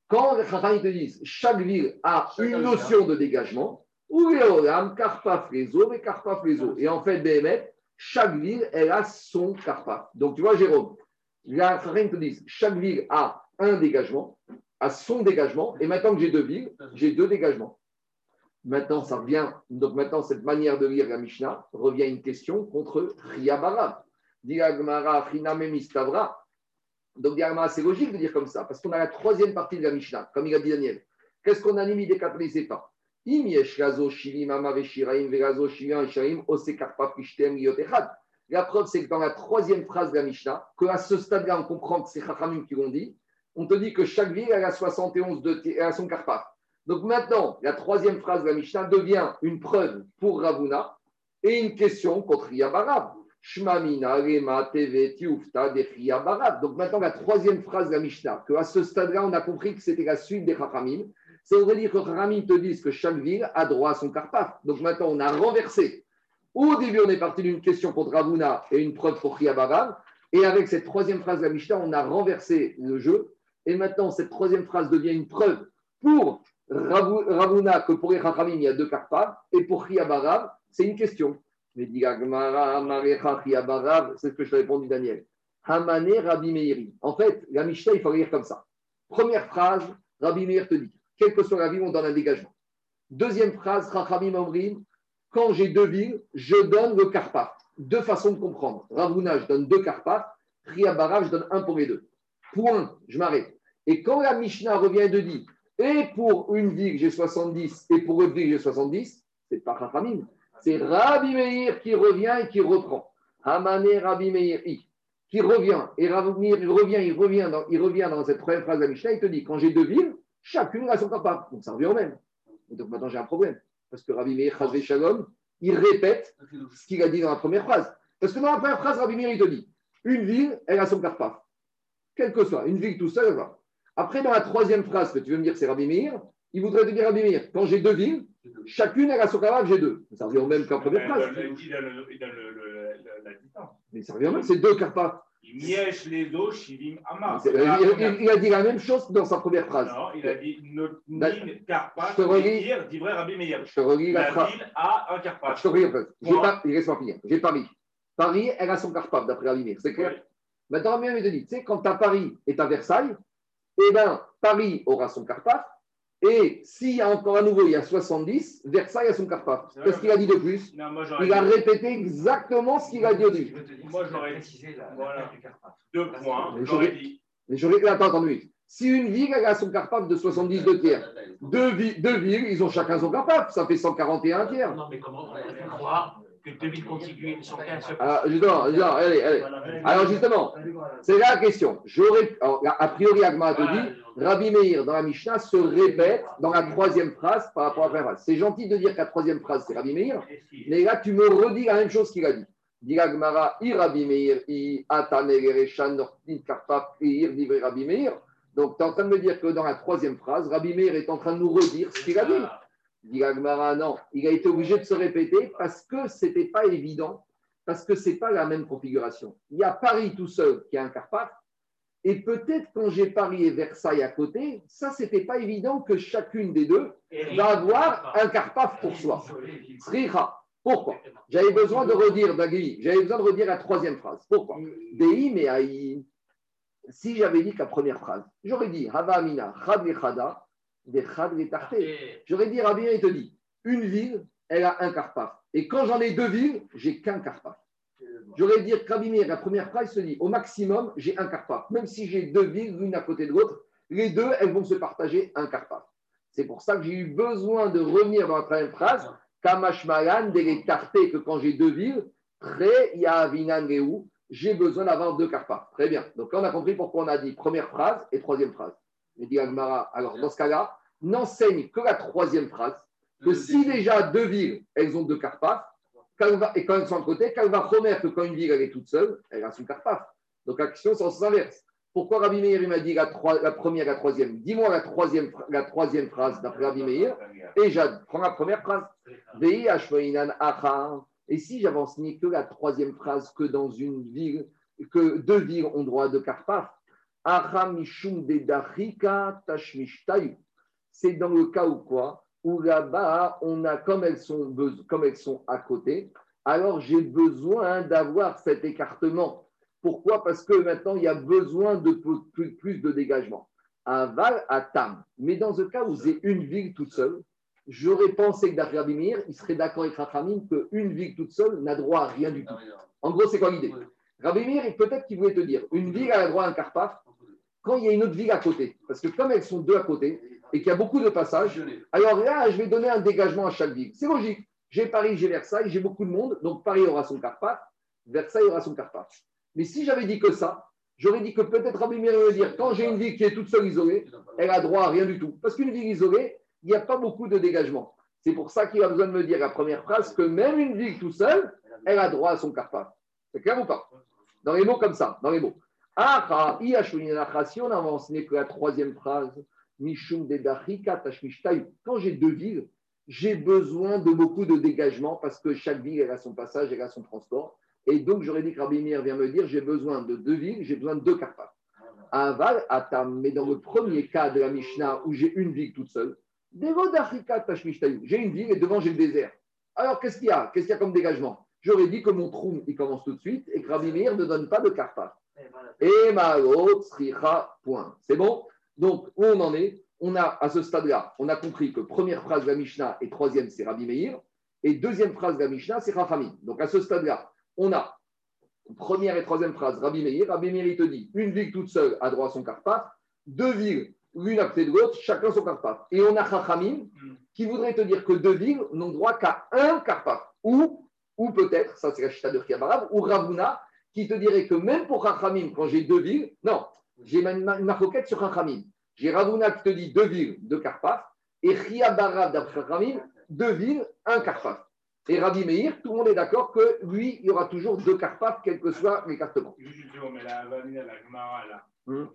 Quand les Chachamim te disent chaque ville a une notion de dégagement, ou les Olam, Karpaf les eaux, et Karpaf les eaux. Et en fait, Béhémet, chaque ville, elle a son Karpaf. Donc tu vois, Jérôme, les Chachamim te disent chaque ville a un dégagement, a son dégagement, et maintenant que j'ai deux villes, j'ai deux dégagements. Maintenant, ça revient. Donc maintenant, cette manière de lire la Mishnah revient à une question contre Riyabara. Diagmara, Mistavra. Donc, c'est logique de dire comme ça, parce qu'on a la troisième partie de la Mishnah, comme il a dit Daniel. Qu'est-ce qu'on a mis des quatre les la preuve, c'est que dans la troisième phrase de la Mishnah, qu'à ce stade-là, on comprend que c'est Chachamim qui l'ont dit, on te dit que chaque ville, elle a 71 de, son Karpaf. Donc maintenant, la troisième phrase de la Mishnah devient une preuve pour Ravuna et une question contre Yabarab. Shmamina. Donc maintenant, la troisième phrase de la Mishnah, qu'à ce stade-là, on a compris que c'était la suite des Chachamim, ça veut dire que Chachamim te disent que chaque ville a droit à son Karpaf. Donc maintenant, on a renversé. Au début, on est parti d'une question contre Ravuna et une preuve pour Barab. Et avec cette troisième phrase de la Mishnah, on a renversé le jeu. Et maintenant, cette troisième phrase devient une preuve pour Ravuna que pour les il y a deux Karpaf, et pour Chiabarav, c'est une question. Mais dit c'est ce que je t'ai répondu, Daniel. Hamane Rabbi Meiri. En fait, la Mishnah, il faut lire comme ça. Première phrase, Rabbi Meir te dit, quelle que soit la ville, on donne un dégagement. Deuxième phrase, Rachamim Omrim, quand j'ai deux villes, je donne le Karpaf. Deux façons de comprendre. Ravuna, je donne deux Karpaf. Chiabarav, je donne un pour les deux. Point, je m'arrête. Et quand la Mishnah revient de dire, et pour une ville, j'ai 70, et pour une ville, j'ai 70, c'est pas Rachamim. C'est Rabbi Meir qui revient et qui reprend. Hamane Rabbi Meir qui revient. Et Rabbi Meir, il revient, il revient, dans, il revient dans cette première phrase de la Mishnah, il te dit quand j'ai deux villes, chacune a son capable. Donc ça revient au même. Et donc maintenant j'ai un problème. Parce que Rabbi Meir, Chazvé Shalom, il répète ce qu'il a dit dans la première phrase. Parce que dans la première phrase, Rabbi Meir, il te dit une ville, elle a son carpaf. Quelle que soit, une ville tout seul, elle va. Après, dans la troisième phrase que tu veux me dire, c'est Rabbi Meir, il voudrait te dire Rabbi Meir, quand j'ai deux villes, chacune a son capable, j'ai deux. Ça revient au même qu'en première phrase. Il a la distance. Mais ça revient au même, c'est deux carpas. Il a dit la même chose dans sa première phrase. Non, il a dit Nin Karpa, dire, dit vrai Rabbi Meir. Je te relis la, la ville a un Karpa. Je te relis pas, il reste pas finir. J'ai Paris. Paris, elle a son Karpa, d'après Rabbi Meir. C'est clair Maintenant, Rabbi Meir te dit, tu sais, quand ta Paris est à Versailles, eh bien, Paris aura son Carpath. Et s'il y a encore à nouveau, il y a 70, Versailles a son Carpath. Qu'est-ce qu'il a dit de plus Il a répété exactement ce qu'il a dit au début. Moi, j'aurais précisé voilà. deux points. Mais j'aurais attends, attends, Si une ville a son Carpath de 72 tiers, deux, deux villes, ils ont chacun son Carpath, ça fait 141 tiers. Non, mais comment croire que deux villes contiguës sont 15 Alors, justement, allez, allez. Alors, justement, c'est la question. J'aurais, a priori, Agma te dit, Rabbi Meir, dans la Mishnah, se répète dans la troisième phrase par rapport à la première phrase. C'est gentil de dire que la troisième phrase, c'est Rabbi Meir, mais là, tu me redis la même chose qu'il a dit. Dit Agmara, i Rabbi Meir, i Atanegereshan, Nortin, Karpap, ir, divrei Rabbi Meir. Donc, tu es en train de me dire que dans la troisième phrase, Rabbi Meir est en train de nous redire ce qu'il a dit. Dit non, il a été obligé de se répéter parce que ce n'était pas évident, parce que ce n'est pas la même configuration. Il y a Paris tout seul qui a un Carpath, et peut-être quand j'ai Paris et Versailles à côté, ça, ce n'était pas évident que chacune des deux va avoir un Carpath pour soi. Sriha. Pourquoi? J'avais besoin de redire, j'avais besoin de redire la troisième phrase. Pourquoi? Dei mais Si j'avais dit la première phrase, j'aurais dit Hava Amina, Chad des J'aurais dit, Rabbi, il te dit, une ville, elle a un carpaf. Et quand j'en ai deux villes, j'ai qu'un carpaf. J'aurais dit, Rabbi la première phrase se dit, au maximum, j'ai un carpaf. Même si j'ai deux villes, l'une à côté de l'autre, les deux, elles vont se partager un carpaf. C'est pour ça que j'ai eu besoin de revenir dans la première phrase, Kamashmalan, d'écarter que quand j'ai deux villes, très Yavinan j'ai besoin d'avoir deux karpas. Très bien. Donc là, on a compris pourquoi on a dit première phrase et troisième phrase. Dit Agmara, alors dans ce cas-là, n'enseigne que la troisième phrase, que si déjà deux villes, elles ont deux carpaf, et quand elles sont à côté, qu'elle va remettre que quand une ville elle est toute seule, elle a son carpaf. Donc la question s'inverse. Pourquoi Rabbi Meir m'a dit la, la, première et la troisième? Dis-moi la troisième, la troisième phrase d'après Rabbi Meir. et je prends la première phrase. Et si j'avais enseigné que la troisième phrase, que dans une ville, que deux villes ont droit de carpaf, c'est dans le cas où quoi? Où là-bas, on a, comme elles, sont, comme elles sont à côté, alors j'ai besoin d'avoir cet écartement. Pourquoi? Parce que maintenant, il y a besoin de plus, plus de dégagement. Aval à Tam. Mais dans le cas où c'est une ville toute seule, j'aurais pensé que Rabimir, il serait d'accord avec Rachamim qu'une ville toute seule n'a droit à rien du tout. En gros, c'est quoi l'idée? Rabimir, peut-être qu'il voulait te dire, une ville a droit à un carpaf quand il y a une autre ville à côté. Parce que comme elles sont deux à côté et qu'il y a beaucoup de passages, alors là, je vais donner un dégagement à chaque ville. C'est logique. J'ai Paris, j'ai Versailles, j'ai beaucoup de monde, donc Paris aura son carpaf, Versailles aura son carpaf. Mais si j'avais dit que ça, j'aurais dit que peut-être Rabimir veut dire, quand j'ai une ville qui est toute seule isolée, elle a droit à rien du tout. Parce qu'une ville isolée, il n'y a pas beaucoup de dégagement. C'est pour ça qu'il a besoin de me dire la première phrase que même une ville tout seule, elle a droit à son carpa. C'est clair ou pas? Dans les mots comme ça, dans les mots. Ah, si on avance, n'est que la troisième phrase. Quand j'ai deux villes, j'ai besoin de beaucoup de dégagement parce que chaque ville, elle a son passage, elle a son transport. Et donc, j'aurais dit que Rabbi Meir vient me dire j'ai besoin de deux villes, j'ai besoin de deux carpas. Aval, Atam. Mais dans le premier cas de la Mishnah où j'ai une ville toute seule, j'ai une ville et devant j'ai le désert. Alors qu'est-ce qu'il y a? Qu'est-ce qu'il y a comme dégagement? J'aurais dit que mon trou, il commence tout de suite et que Rabbi Meir ne donne pas de carpa. Et point. C'est bon? Donc, où on en est? On a, à ce stade-là, on a compris que première phrase de la Mishnah et troisième, c'est Rabbi Meir. Et deuxième phrase de la Mishnah, c'est Rafami. Donc, à ce stade-là, on a première et troisième phrase, Rabbi Meir. Rabbi Meir, il te dit une ville toute seule a droit à son carpa. Deux villes l'une à côté de l'autre, chacun son carpaf. Et on a Chachamim qui voudrait te dire que deux villes n'ont droit qu'à un carpaf. Ou, ou peut-être, ça c'est la chita de Kiabarab, ou Ravuna qui te dirait que même pour Chachamim, quand j'ai deux villes, non, j'ai ma, ma, sur Chachamim. J'ai Ravuna qui te dit deux villes, deux carpaf, et Chiabarab d'après Chachamim, deux villes, un carpaf. Et Rabbi Meir, tout le monde est d'accord que lui, il y aura toujours deux carpaf, quel que soit l'écartement. Juste mais la la Gemara, là, hum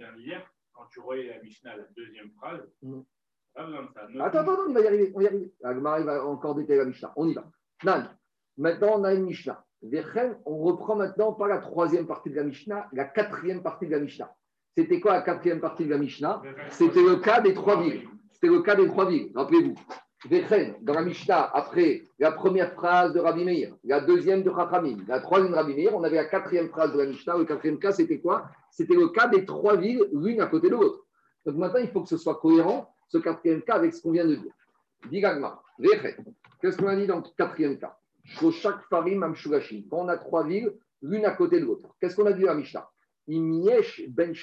quand tu relis la Mishnah, la deuxième phrase, pas besoin de ça. attends, attends, attends, il va y arriver. On y arrive. Agmar, il va encore détailler la Mishnah. On y va. Nan, maintenant, on a une Mishnah. On reprend maintenant pas la troisième partie de la Mishnah, la quatrième partie de la Mishnah. C'était quoi la quatrième partie de la Mishnah? C'était le cas des trois villes. C'était le cas des trois villes, rappelez-vous dans la Mishnah, après la première phrase de Rabbi Meir, la deuxième de Chachamim, la troisième de Rabbi Meir, on avait la quatrième phrase de la Mishnah. Le quatrième cas, c'était quoi? C'était le cas des trois villes, l'une à côté de l'autre. Donc maintenant, il faut que ce soit cohérent, ce quatrième cas, avec ce qu'on vient de dire. Digagma, Qu'est-ce qu'on a dit dans le quatrième cas? Chaque farim Quand on a trois villes, l'une à côté de l'autre. Qu'est-ce qu'on a dit la Mishnah? Imiesh ben.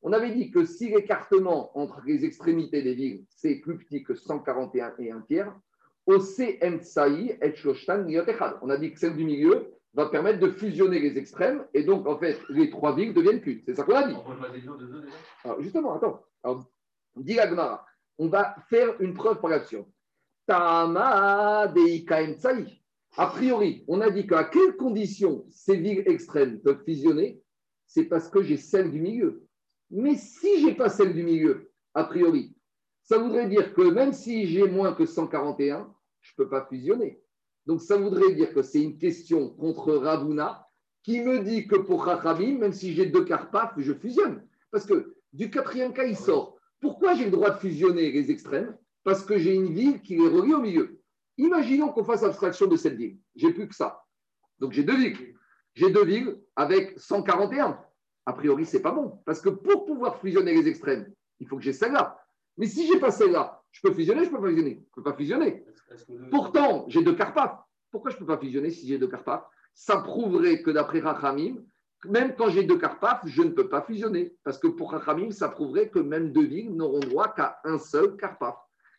On avait dit que si l'écartement entre les extrémités des villes, c'est plus petit que 141 et un tiers, on a dit que celle du milieu va permettre de fusionner les extrêmes et donc en fait les trois villes deviennent qu'une. C'est ça qu'on a dit. Alors, justement, attends. Alors, dit on va faire une preuve par l'action. Tama A priori, on a dit qu'à quelles conditions ces villes extrêmes peuvent fusionner C'est parce que j'ai celle du milieu. Mais si je n'ai pas celle du milieu, a priori, ça voudrait dire que même si j'ai moins que 141, je ne peux pas fusionner. Donc ça voudrait dire que c'est une question contre Ravuna qui me dit que pour Chachamim, même si j'ai deux carpaf, je fusionne. Parce que du quatrième cas, il sort. Pourquoi j'ai le droit de fusionner les extrêmes? Parce que j'ai une ville qui est reliée au milieu. Imaginons qu'on fasse abstraction de cette ville. J'ai plus que ça. Donc j'ai deux villes. J'ai deux villes avec 141 a priori, c'est pas bon. Parce que pour pouvoir fusionner les extrêmes, il faut que j'ai celle-là. Mais si j'ai pas celle-là, je peux fusionner, je peux pas fusionner. Je peux pas fusionner. Pourtant, j'ai deux carpaf. Pourquoi je peux pas fusionner si j'ai deux carpaf Ça prouverait que d'après Rachamim, même quand j'ai deux carpaf, je ne peux pas fusionner. Parce que pour Rachamim, ça prouverait que même deux villes n'auront droit qu'à un seul carpaf.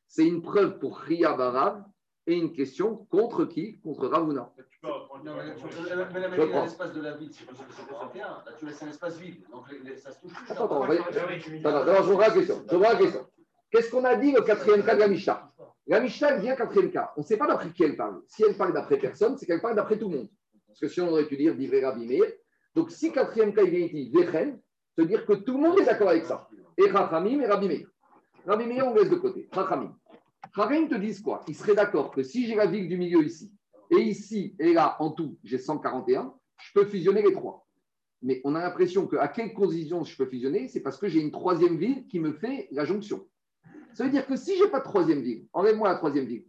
C'est une preuve pour Ria Barav et une question contre qui? Contre Ravuna. Tu peux reprendre. Non, mais tu- de la ville, c'est pas 31. Là, tu laisses un espace vide. Donc, les- les- ça se touche plus. Attends, Ah d'abord, je reprends la question. Je la question. Qu'est-ce qu'on a dit le quatrième cas de la Mishnah? La Mishnah elle vient quatrième cas. On ne sait pas d'après qui elle parle. Si elle parle d'après personne, c'est qu'elle parle d'après tout le monde. Parce que sinon, on aurait pu dire Divrei Rabbi Meir. Donc, si quatrième cas il vient ici, Vechen, se dire que tout le monde est d'accord avec ça. Et Rachamim et Rabbi Meir. Rabbi Meir, on laisse de côté. Rachamim. Rachamim te disent quoi? Ils seraient d'accord que si j'ai la ville du milieu ici, et ici et là, en tout, j'ai 141, je peux fusionner les trois. Mais on a l'impression qu'à quelle condition je peux fusionner C'est parce que j'ai une troisième ville qui me fait la jonction. Ça veut dire que si je n'ai pas de troisième ville, enlève-moi la troisième ville.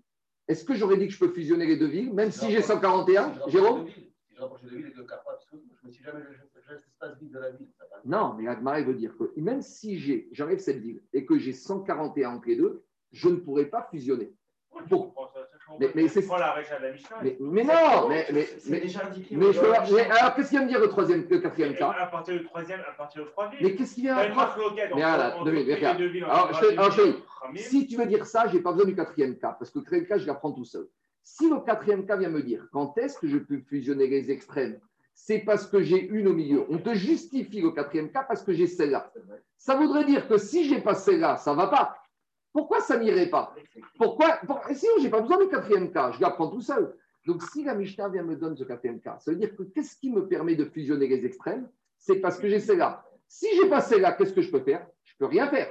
Est-ce que j'aurais dit que je peux fusionner les deux villes, même si j'ai 141 Jérôme? Si je rapproche de ville et de Carpa, parce que je me suis jamais je- je laisse l'espace vide de la ville. ça va. Non, mais Agmara veut dire que même si j'ai, j'enlève cette ville et que j'ai 141 entre les deux, je ne pourrais pas fusionner. Bon. Mais- mais c'est- la de la. Mais, mais non, mais, mais, mais, déjà indiqué. mais je la mais alors qu'est-ce qu'il vient de dire le troisième, le quatrième cas À partir du troisième, à partir de trois villes. Mais qu'est-ce qu'il vient marque Mais voilà, regarde. Alors, je fais- Si tu veux dire ça, je n'ai pas besoin du quatrième cas, parce que le quatrième cas, je l'apprends tout seul. Si le quatrième cas vient me dire quand est-ce que je peux fusionner les extrêmes, c'est parce que j'ai une au milieu. On te justifie le quatrième cas parce que j'ai celle-là. Ça voudrait dire que si j'ai pas celle-là, ça ne va pas. Pourquoi ça n'irait pas? Pourquoi pour- Sinon, je n'ai pas besoin du quatrième cas, je l'apprends tout seul. Donc, si la Mishnah vient me donner ce quatrième cas, ça veut dire que qu'est-ce qui me permet de fusionner les extrêmes? C'est parce que j'ai celle-là. Si j'ai pas celle-là, qu'est-ce que je peux faire? Je peux rien faire.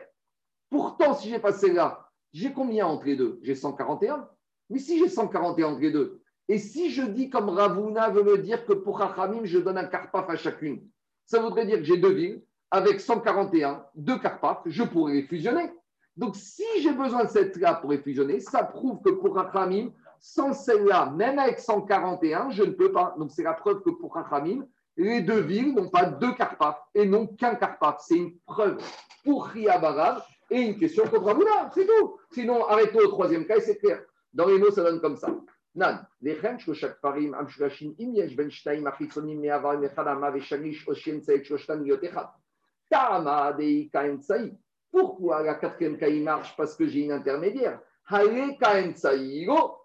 Pourtant, si j'ai pas celle-là, j'ai combien entre les deux? J'ai 141. Mais si j'ai 141 entre les deux, et si je dis comme Ravuna veut me dire que pour Hachamim, je donne un carpaf à chacune, ça voudrait dire que j'ai deux villes avec 141, deux carpaf, je pourrais les fusionner. Donc, si j'ai besoin de cette-là pour les fusionner, ça prouve que pour Hachamim, sans celle-là, même avec 141, je ne peux pas. Donc, c'est la preuve que pour Hachamim, les deux villes n'ont pas deux carpaf et non qu'un carpaf. C'est une preuve pour Riabarav et une question contre Ravuna, c'est tout. Sinon, arrêtons au troisième cas et c'est clair. Dans les mots, ça donne comme ça. Nan, parim ben. Pourquoi la quatrième cas il marche? Parce que j'ai une intermédiaire.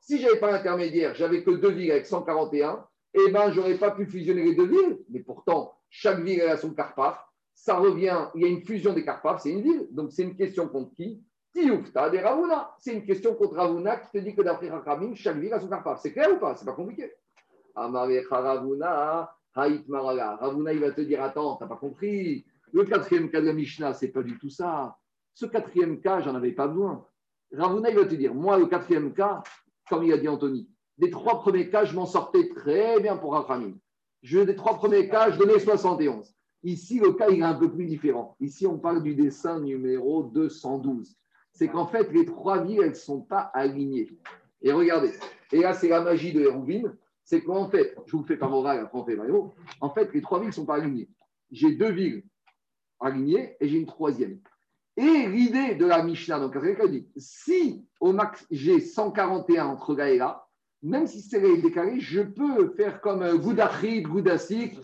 Si j'avais pas d'intermédiaire, j'avais que deux villes avec 141, eh ben j'aurais pas pu fusionner les deux villes. Mais pourtant, chaque ville a son carpaf. Ça revient, il y a une fusion des carpaf, c'est une ville. Donc c'est une question contre qui? C'est une question contre Ravuna qui te dit que d'après Rakamim, chaque ville a son carpaf. C'est clair ou pas? C'est pas compliqué. Ravuna, Haït Marala. Ravuna, il va te dire Attends, t'as pas compris. Le quatrième cas de la Mishnah, c'est pas du tout ça. Ce quatrième cas, j'en avais pas besoin. Ravuna, il va te dire Moi, le quatrième cas, comme il a dit Anthony, des trois premiers cas, je m'en sortais très bien pour Rakamim. Je, des trois premiers cas, je donnais 71. Ici, le cas, il est un peu plus différent. Ici, on parle du dessin numéro 212 c'est qu'en fait, les trois villes, elles ne sont pas alignées. Et regardez, et là, c'est la magie de Hérouvine, c'est qu'en fait, je vous fais par oral, après on fait en fait, les trois villes ne sont pas alignées. J'ai deux villes alignées et j'ai une troisième. Et l'idée de la Mishnah, donc, quelqu'un dit, si au max, j'ai 141 entre là et là, même si c'est décalé, je peux faire comme Goudachid, Goudassik,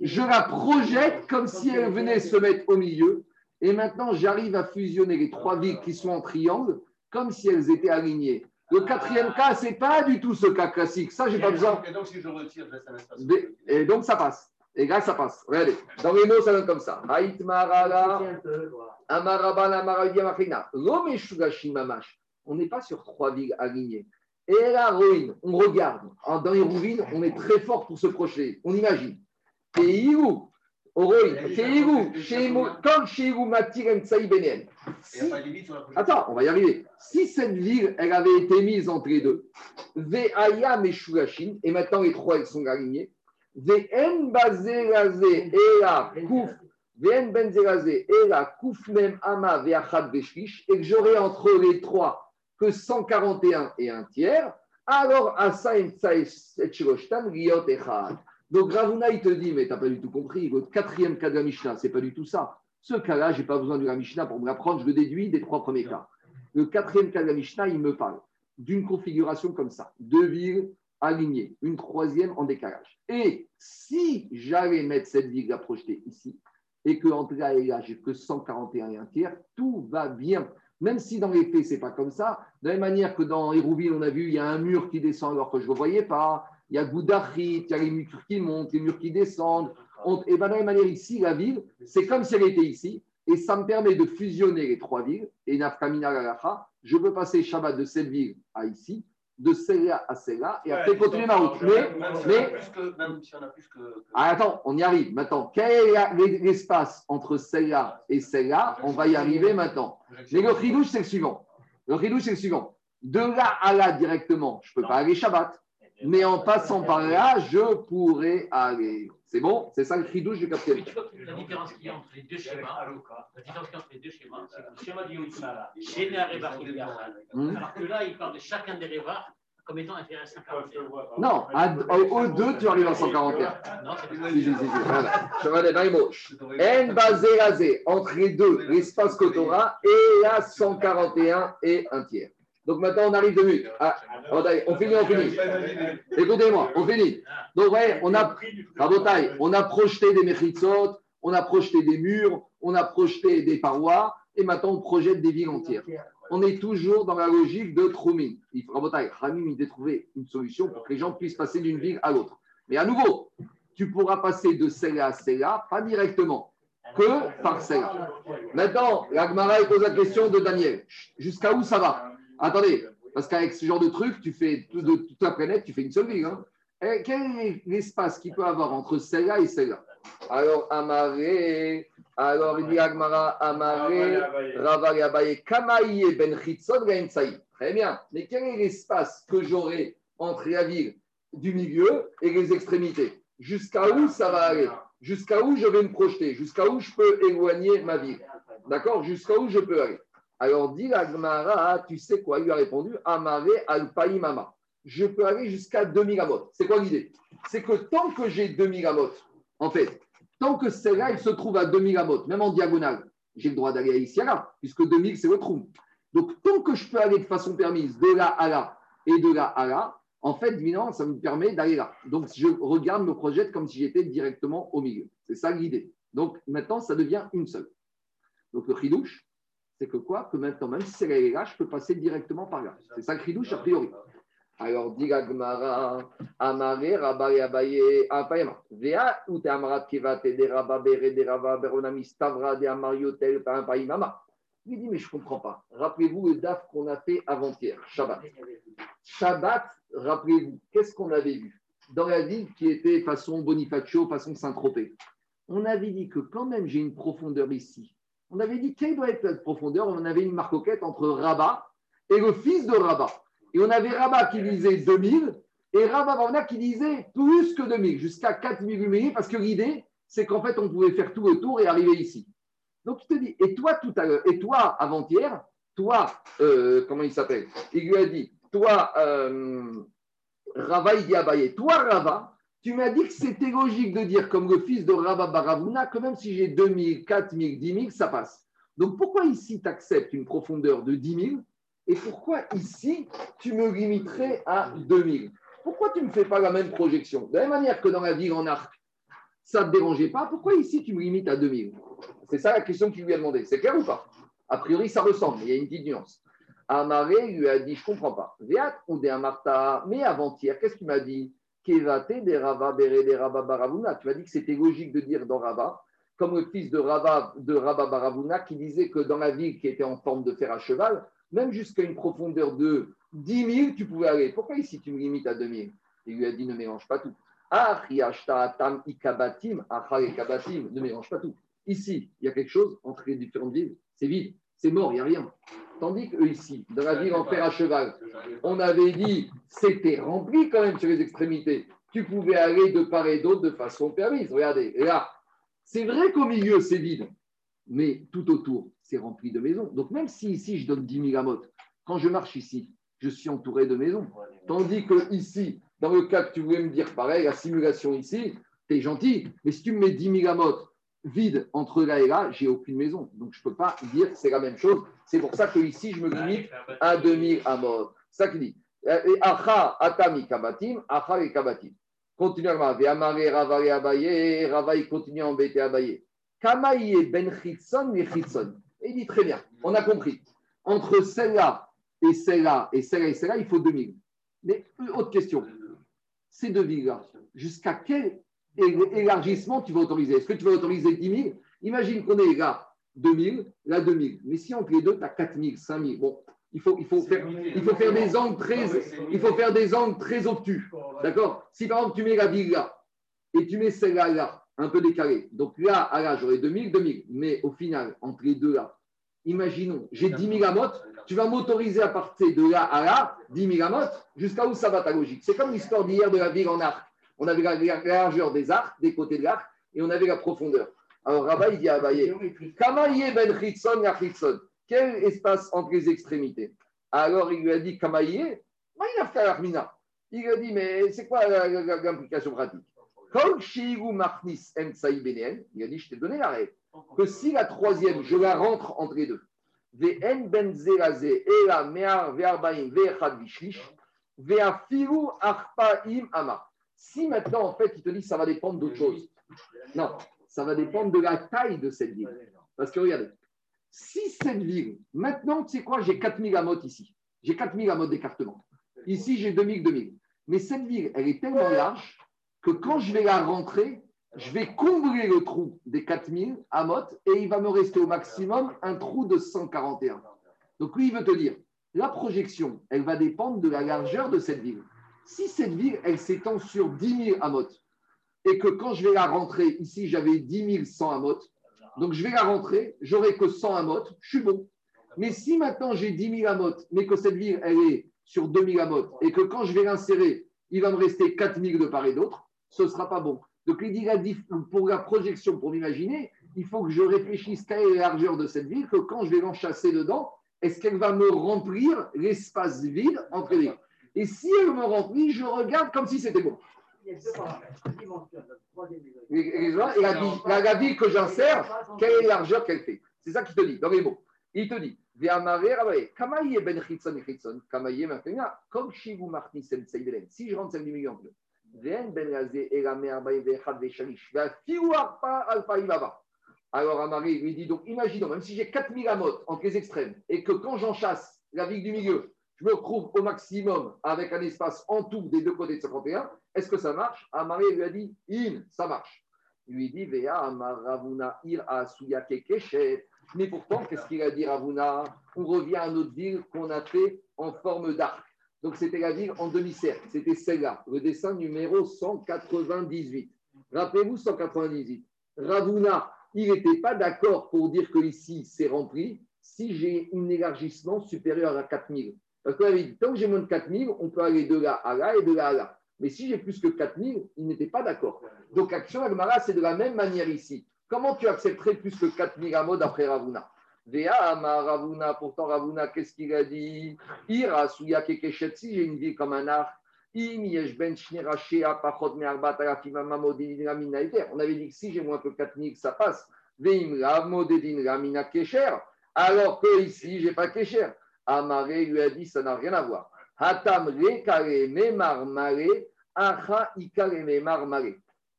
je la projette comme si elle venait se mettre au milieu. Et maintenant, j'arrive à fusionner les trois villes qui sont en triangle comme si elles étaient alignées. Le quatrième cas, ce n'est pas du tout ce cas classique. Ça, j'ai pas besoin. Et donc, si je retire, espace. De- Et donc, ça passe. Et là, ça passe. Regardez. Dans les mots, ça donne comme ça. On n'est pas sur trois villes alignées. Et la ruine, on regarde. En- Dans les rouvines, on est très fort pour se projeter. On imagine. Et Iou, Comme Iou, Matir, la. Attends, on va y arriver. Si cette ville, elle avait été mise entre les deux, Ve'aya Meshulashim, et maintenant les trois, elles sont alignées, Ve'en Bazeraze Ela Kouf, Ve'en Benzeraze Ela Kouf Mem Ama Ve'achad Veshlish, et que j'aurais entre les trois que 141 et un tiers, alors Asa Etchiroshtan Riot Echad. Donc Ravuna, il te dit, mais tu n'as pas du tout compris, le quatrième cas de la Mishnah, ce n'est pas du tout ça. Ce cas-là, je n'ai pas besoin de la Mishnah pour me l'apprendre, je le déduis des trois premiers cas. Le quatrième cas de la Mishnah, il me parle d'une configuration comme ça, deux villes alignées, une troisième en décalage. Et si j'allais mettre cette ville à projeter ici, et que entre là et là, j'ai que 141 et un tiers, tout va bien. Même si dans les faits, ce n'est pas comme ça, de la même manière que dans Hérouville, on a vu, il y a un mur qui descend alors que je ne le voyais pas, il y a Goudachit, il y a les murs qui montent, les murs qui descendent. On- et ben, de la même manière, ici, la ville, c'est comme si elle était ici, et ça me permet de fusionner les trois villes, et Nafkamina Galacha, je peux passer Shabbat de cette ville à ici, de celle-là à celle-là, et après Ouais, continuer ma route. Mais, mais que- même si on a plus que. ah, attends, on y arrive. Maintenant, quel est l'espace entre celle-là et celle-là? On va y arriver maintenant. Mais le chidouche, c'est le suivant. Le chidouche, c'est le suivant. De là à là directement, je ne peux pas aller Shabbat. Mais en passant par là, je pourrais aller. C'est bon? C'est ça le chidouche du que la différence qu'il y a entre les deux schémas, la différence entre les deux schémas, c'est que le schéma du génère Révar qui est Hmm. Alors que là, il parle de chacun des Révar comme étant inférieur à 141. Non, à- au, au 2, tu arrives à 141. Non, c'est Si, si, si, si, voilà. Je vais aller dans les mots. N basé rasé, entre les deux, l'espace Kotora et la 141 et un tiers. Donc maintenant, on arrive de minutes. Ah, on finit, on finit. Écoutez-moi, on finit. Donc, ouais, on a, on a projeté des mechitsot, on a projeté des murs, on a projeté des parois, et maintenant on projette des villes entières. On est toujours dans la logique de Troumin. Rabotai, Ramim, il devait trouver une solution pour que les gens puissent passer d'une ville à l'autre. Mais à nouveau, tu pourras passer de celle-là à celle-là, pas directement, que par celle-là. Maintenant, l'Agmara pose la question de Daniel. Jusqu'à où ça va? Attendez, parce qu'avec ce genre de truc, tu fais tout- de toute la planète, tu fais une seule ville. hein. Et quel est l'espace qu'il peut avoir entre celle-là et celle-là? Alors, Amaré, alors il dit Agmara, Amaré, Raval Abaye, Kamaïe Ben Chitzon Gaïmsaï. Très bien. Mais quel est l'espace que j'aurai entre la ville du milieu et les extrémités? Jusqu'à où ça va aller? Jusqu'à où je vais me projeter? Jusqu'à où je peux éloigner ma ville? D'accord? Jusqu'à où je peux aller? Alors, dit Agmara, tu sais quoi? Il lui a répondu Amaré Alpaïmama. Je peux aller jusqu'à 2000 amot. C'est quoi l'idée? C'est que tant que j'ai 2000 amot, en fait, tant que celle-là, elle se trouve à 2000 amot, même en diagonale, j'ai le droit d'aller ici à là, puisque 2000, c'est le trou. Donc, tant que je peux aller de façon permise de là à là et de là à là, en fait, évidemment, ça me permet d'aller là. Donc, je regarde, me projette comme si j'étais directement au milieu. C'est ça l'idée. Donc, maintenant, ça devient une seule. Donc, le chidouche, c'est que quoi Que maintenant, même si c'est et là, je peux passer directement par là. C'est ça le chidouche, a priori. Alors, dit la Gemara, Amare, Rabba, Abaye, Apayama. Vea, ou te Amarat, Kevate, de Rabba, Bere, de Rabba, Beronami, Stavra, de Amariotel, Payimama. Il dit, mais je ne comprends pas. Rappelez-vous le DAF qu'on a fait avant-hier, Shabbat. Shabbat, rappelez-vous, qu'est-ce qu'on avait vu Dans la ville qui était façon Bonifacio, façon Saint-Tropez? On avait dit que quand même j'ai une profondeur ici. On avait dit quelle doit être la profondeur? On avait une marcoquette entre Rabat et le fils de Rabat. Et on avait Rabat qui disait 2000 et Rabat Varna qui disait plus que 2000, jusqu'à 4000 parce que l'idée, c'est qu'en fait, on pouvait faire tout le tour et arriver ici. Donc, il te dit, et toi, tout à l'heure, et toi, avant-hier, toi, euh, comment il s'appelle? Il lui a dit, toi, euh, Rava, à Abaye, toi, Rava, tu m'as dit que c'était logique de dire, comme le fils de Rava Baravuna, que même si j'ai 2000, 4000, 10 000, ça passe. Donc, pourquoi ici, tu acceptes une profondeur de 10 000 et pourquoi ici, tu me limiterais à 2000 Pourquoi tu ne me fais pas la même projection? De la même manière que dans la ville en arc, ça ne te dérangeait pas, pourquoi ici, tu me limites à 2000 C'est ça la question qu'il lui a demandé. C'est clair ou pas? A priori, ça ressemble, mais il y a une petite nuance. Amaré lui a dit, je ne comprends pas. Viat ou Amarta, mais avant-hier, qu'est-ce qu'il m'a dit? Kevate des Rava Baravuna. Tu m'as dit que c'était logique de dire dans Rava, comme le fils de Rava, de Baravuna, qui disait que dans la ville qui était en forme de fer à cheval, même jusqu'à une profondeur de 10 000, tu pouvais aller. Pourquoi ici tu me limites à 2 000 Il lui a dit ne mélange pas tout. Ah, tam ikabatim, ikabatim, ne mélange pas tout. Ici, il y a quelque chose entre les différentes villes, c'est vide, c'est mort, il n'y a rien. Tandis que ici, dans la ville en fer à cheval, on avait dit c'était rempli quand même sur les extrémités. Tu pouvais aller de part et d'autre de façon permise. Regardez, là, c'est vrai qu'au milieu, c'est vide, mais tout autour, c'est rempli de maisons. Donc même si ici, je donne 10 000 amotes, quand je marche ici, je suis entouré de maisons. Tandis que ici, dans le cas que tu voulais me dire pareil, la simulation ici, tu es gentil, mais si tu me mets 10 000 amotes vide entre là et là, j'ai aucune maison. Donc je ne peux pas dire que c'est la même chose. C'est pour ça que ici, je me limite à 2000 amotes. C'est ça qu'il dit. Et acha atami kabatim, acha et kabatim. Continue à Amare Rava Abaye, Rava il continue à embêter Abaye. Kamaïe ben chitson et chitson. Il dit très bien, on a compris. entre celle-là et celle-là et celle-là et celle-là, il faut 2000. Mais euh, autre question. Ces deux villes-là, jusqu'à quel é- élargissement tu vas autoriser Est-ce que tu vas autoriser 10 000 Imagine qu'on est là 2000, là 2000. Mais si entre les deux, tu as 4000, 5000, bon, il faut, il faut, faire, il faut faire des angles très, il faut faire des angles très obtus. D'accord Si par exemple tu mets la ville là et tu mets celle-là là, un peu décalée, donc là à là j'aurai 2000, 2000. Mais au final, entre les deux là, imaginons, j'ai 10 000 amotes, tu vas m'autoriser à partir de là à là, 10 000 amotes, jusqu'à où ça va ta logique? C'est comme l'histoire d'hier de la ville en arc. On avait la la largeur des arcs, des côtés de l'arc, et on avait la profondeur. Alors Rabat, il dit à Abaye, Kamaye ben Chitzon ya Chitzon. Quel espace entre les extrémités? Alors il lui a dit Kamaye. Il lui a dit, mais c'est quoi la- la- la- l'implication pratique? Il a dit, je t'ai donné la règle. Que si la troisième, je la rentre entre les deux, ben ela me'ar ve'arbaim ve'echad vishlish, ve'afilu arpaim ama. Si maintenant, en fait, il te dit, ça va dépendre d'autre chose. Non, ça va dépendre de la taille de cette ville. Parce que regardez, si cette ville, maintenant, tu sais quoi, j'ai 4000 amotes ici. J'ai 4000 amotes d'écartement. Ici, j'ai 2000, 2000. Mais cette ville, elle est tellement large que quand je vais la rentrer, je vais combler le trou des 4000 amotes et il va me rester au maximum un trou de 141. Donc lui, il veut te dire, la projection, elle va dépendre de la largeur de cette ville. Si cette ville, elle s'étend sur 10 000 amotes et que quand je vais la rentrer, ici, j'avais 10 100 amotes, donc je vais la rentrer, j'aurai que 100 amotes, je suis bon. Mais si maintenant j'ai 10 000 amotes, mais que cette ville, elle est sur 2 000 amotes, et que quand je vais l'insérer, il va me rester 4 000 de part et d'autre, ce ne sera pas bon. Donc il dit pour la projection, pour m'imaginer, il faut que je réfléchisse quelle est la largeur de cette ville, que quand je vais l'enchasser dedans, est-ce qu'elle va me remplir l'espace vide entre les Et si elle me remplit, je regarde comme si c'était bon. Et, la, vie- la- la ville que j'insère, quelle est la largeur qu'elle fait? C'est ça qu'il te dit, dans les mots. Il te dit, comme Shivu Martin Sen Seidelen, si je rentre du milieu ben. Alors Amari lui dit, donc imaginons, même si j'ai 4000 amotes entre les extrêmes, et que quand j'en chasse la ville du milieu, je me retrouve au maximum avec un espace en tout des deux côtés de 51, est-ce que ça marche? Amari lui a dit, in, ça marche. Il lui dit, Vea Amaravuna Ir Asuya Kekeshet. Mais pourtant, qu'est-ce qu'il a dit Ravuna? On revient à notre ville qu'on a fait en forme d'arc. Donc c'était la ville en demi-cercle, c'était celle-là, le dessin numéro 198. Rappelez-vous 198. Ravuna, il n'était pas d'accord pour dire que ici c'est rempli si j'ai un élargissement supérieur à 4000. Parce qu'il avait dit, tant que j'ai moins de 4000, on peut aller de là à là et de là à là. Mais si j'ai plus que 4000, il n'était pas d'accord. Donc Action Agmara, c'est de la même manière ici. Comment tu accepterais plus que 4000 amos d'après Ravuna? Vea ama Ravuna, pourtant Ravuna, qu'est-ce qu'il a dit? Ira suya si j'ai une vie comme un arc. On avait dit que si j'ai moins que 4000, ça passe. Alors que ici, j'ai pas kesher. Amaré lui a dit, ça n'a rien à voir. Hatam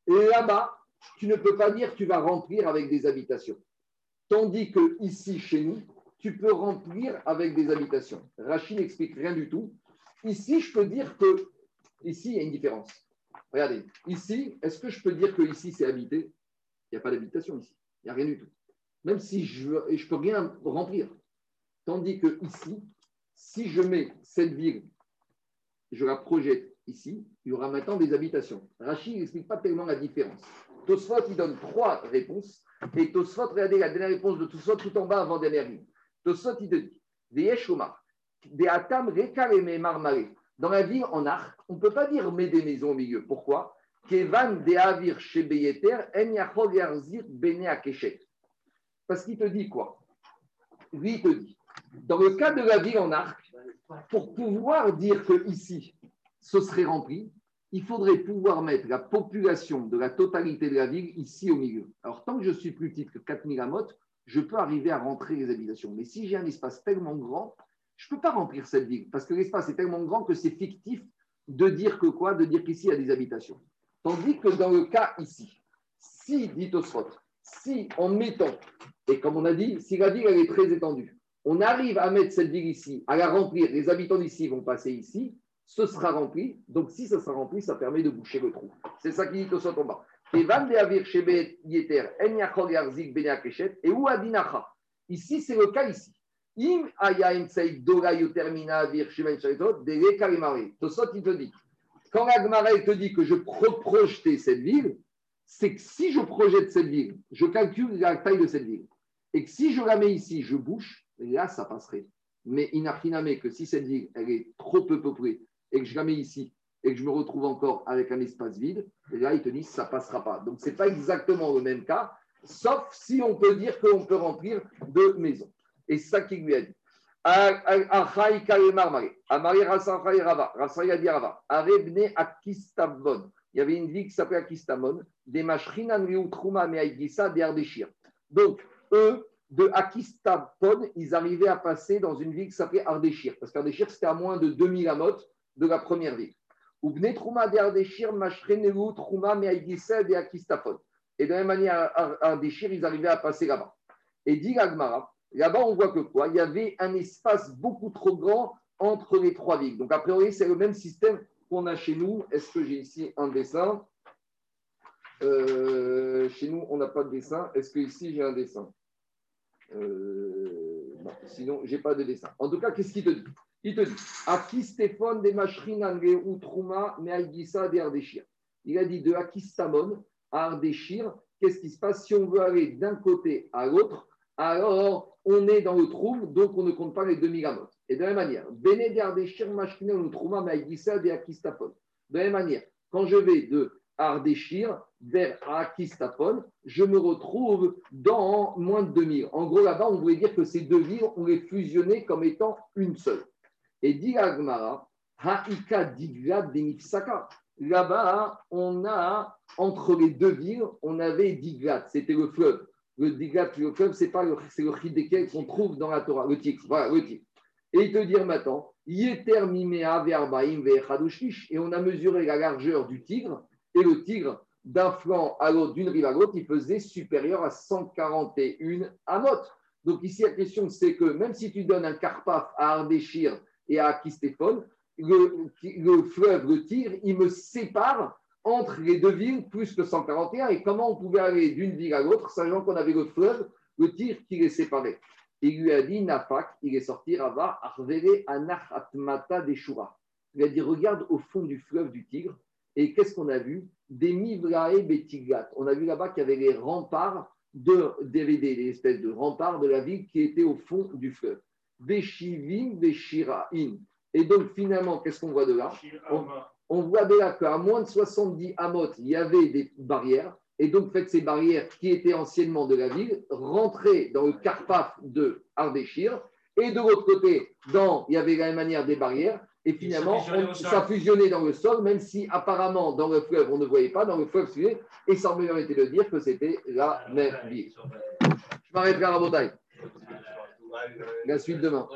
là-bas, tu ne peux pas dire que tu vas remplir avec des habitations. Tandis que ici, chez nous, tu peux remplir avec des habitations. Rachid n'explique rien du tout. Ici, je peux dire que ici, il y a une différence. Regardez, ici, est-ce que je peux dire que ici, c'est habité? Il n'y a pas d'habitation ici. Il n'y a rien du tout. Même si je ne je peux rien remplir. Tandis que ici, si je mets cette ville, je la projette ici, il y aura maintenant des habitations. Rachid n'explique pas tellement la différence. Tosfot, il donne trois réponses. Et Tosfot, regardez la dernière réponse de Tosfot tout en bas avant dernière ligne. Tosfot, il te dit Des Atam. Dans la ville en arc, on ne peut pas dire mais des maisons au milieu. Pourquoi? Kevan de En. Parce qu'il te dit quoi? Lui, il te dit dans le cas de la ville en arc, pour pouvoir dire que ici, ce serait rempli, il faudrait pouvoir mettre la population de la totalité de la ville ici au milieu. Alors, tant que je suis plus petit que 4000 amotes, je peux arriver à rentrer les habitations. Mais si j'ai un espace tellement grand, je ne peux pas remplir cette ville parce que l'espace est tellement grand que c'est fictif de dire que quoi De dire qu'ici, il y a des habitations. Tandis que dans le cas ici, si, dit Osfot, si en mettant, et comme on a dit, si la ville elle est très étendue, on arrive à mettre cette ville ici, à la remplir, les habitants d'ici vont passer ici, ce sera rempli. Donc, si ça sera rempli, ça permet de boucher le trou. C'est ça qui dit au en bas. Et où adinacha Ici, c'est le cas ici. Im il te dit, quand la te dit que je projeter cette ville, c'est que si je projette cette ville, je calcule la taille de cette ville. Et que si je la mets ici, je bouche, là, ça passerait. Mais inachiname que si cette ville, elle est trop peu peuplée et que je la mets ici et que je me retrouve encore avec un espace vide, là, ils te disent ça passera pas. Donc, ce n'est pas exactement le même cas, sauf si on peut dire qu'on peut remplir deux maisons. Et c'est ça qui lui a dit. Il y avait une ville qui s'appelait Akistamon, des Donc, eux, de Akistapon, ils arrivaient à passer dans une ville qui s'appelait Ardeshir, parce qu'Ardeshir, c'était à moins de 2000 amotes de la première ville. Et de la même manière, à Ardeshir, ils arrivaient à passer là-bas. Et dit Agmara, là-bas, on voit que quoi? Il y avait un espace beaucoup trop grand entre les trois villes. Donc, a priori, c'est le même système qu'on a chez nous. Est-ce que j'ai ici un dessin? Euh, Chez nous, on n'a pas de dessin. Est-ce que ici j'ai un dessin? Euh, Sinon, je n'ai pas de dessin. En tout cas, qu'est-ce qu'il te dit? Il te dit Aki Stéphane des ou Trouma, mais Aïgissa des Ardéchir. Il a dit de Akistamon à Ardéchir, qu'est-ce qui se passe si on veut aller d'un côté à l'autre alors on est dans le trou, donc on ne compte pas les 2000 amotes. Et de la même manière, de la même manière, quand je vais de Ardeshir vers Akistapon, je me retrouve dans moins de 2000. En gros, là-bas, on voulait dire que ces deux villes, on les fusionnait comme étant une seule. Et dit Agmara, Haika Digla Denifsaka. Là-bas, on a, entre les deux villes, on avait Diglat, c'était le fleuve. Le Diglat, le fleuve, c'est pas le, c'est le qu'on trouve dans la Torah, le tigre. Voilà, le tigre. Et il te dire maintenant, Yeter Mimea Verbaim Et on a mesuré la largeur du tigre et le tigre, d'un flanc à l'autre, d'une rive à l'autre, il faisait supérieur à 141 amotes. Donc ici, la question, c'est que même si tu donnes un carpaf à Ardéchir et à Kistéphone, le, fleuve, le tir, il me sépare entre les deux villes plus que 141. Et comment on pouvait aller d'une ville à l'autre, sachant qu'on avait le fleuve, le tir qui les séparait? Il lui a dit, Nafak, il est sorti, Rava, Arvele Anach Atmata Deshura. Il a dit, regarde au fond du fleuve du Tigre, et qu'est-ce qu'on a vu? Des Mivrae Betigat. On a vu là-bas qu'il y avait les remparts de DVD, des espèces de remparts de la ville qui étaient au fond du fleuve. Beshivim, Beshirain. Et donc finalement, qu'est-ce qu'on voit de là on, voit de là qu'à moins de 70 amot, il y avait des barrières. Et donc, fait, ces barrières qui étaient anciennement de la ville rentraient dans le Carpaf de Ardéchir. Et de l'autre côté, dans, il y avait de la même manière des barrières. Et finalement, ça fusionnait dans le sol, même si apparemment dans le fleuve, on ne voyait pas, dans le fleuve, et ça me été de dire que c'était la même ville. Je m'arrêterai à la bataille. La suite demain.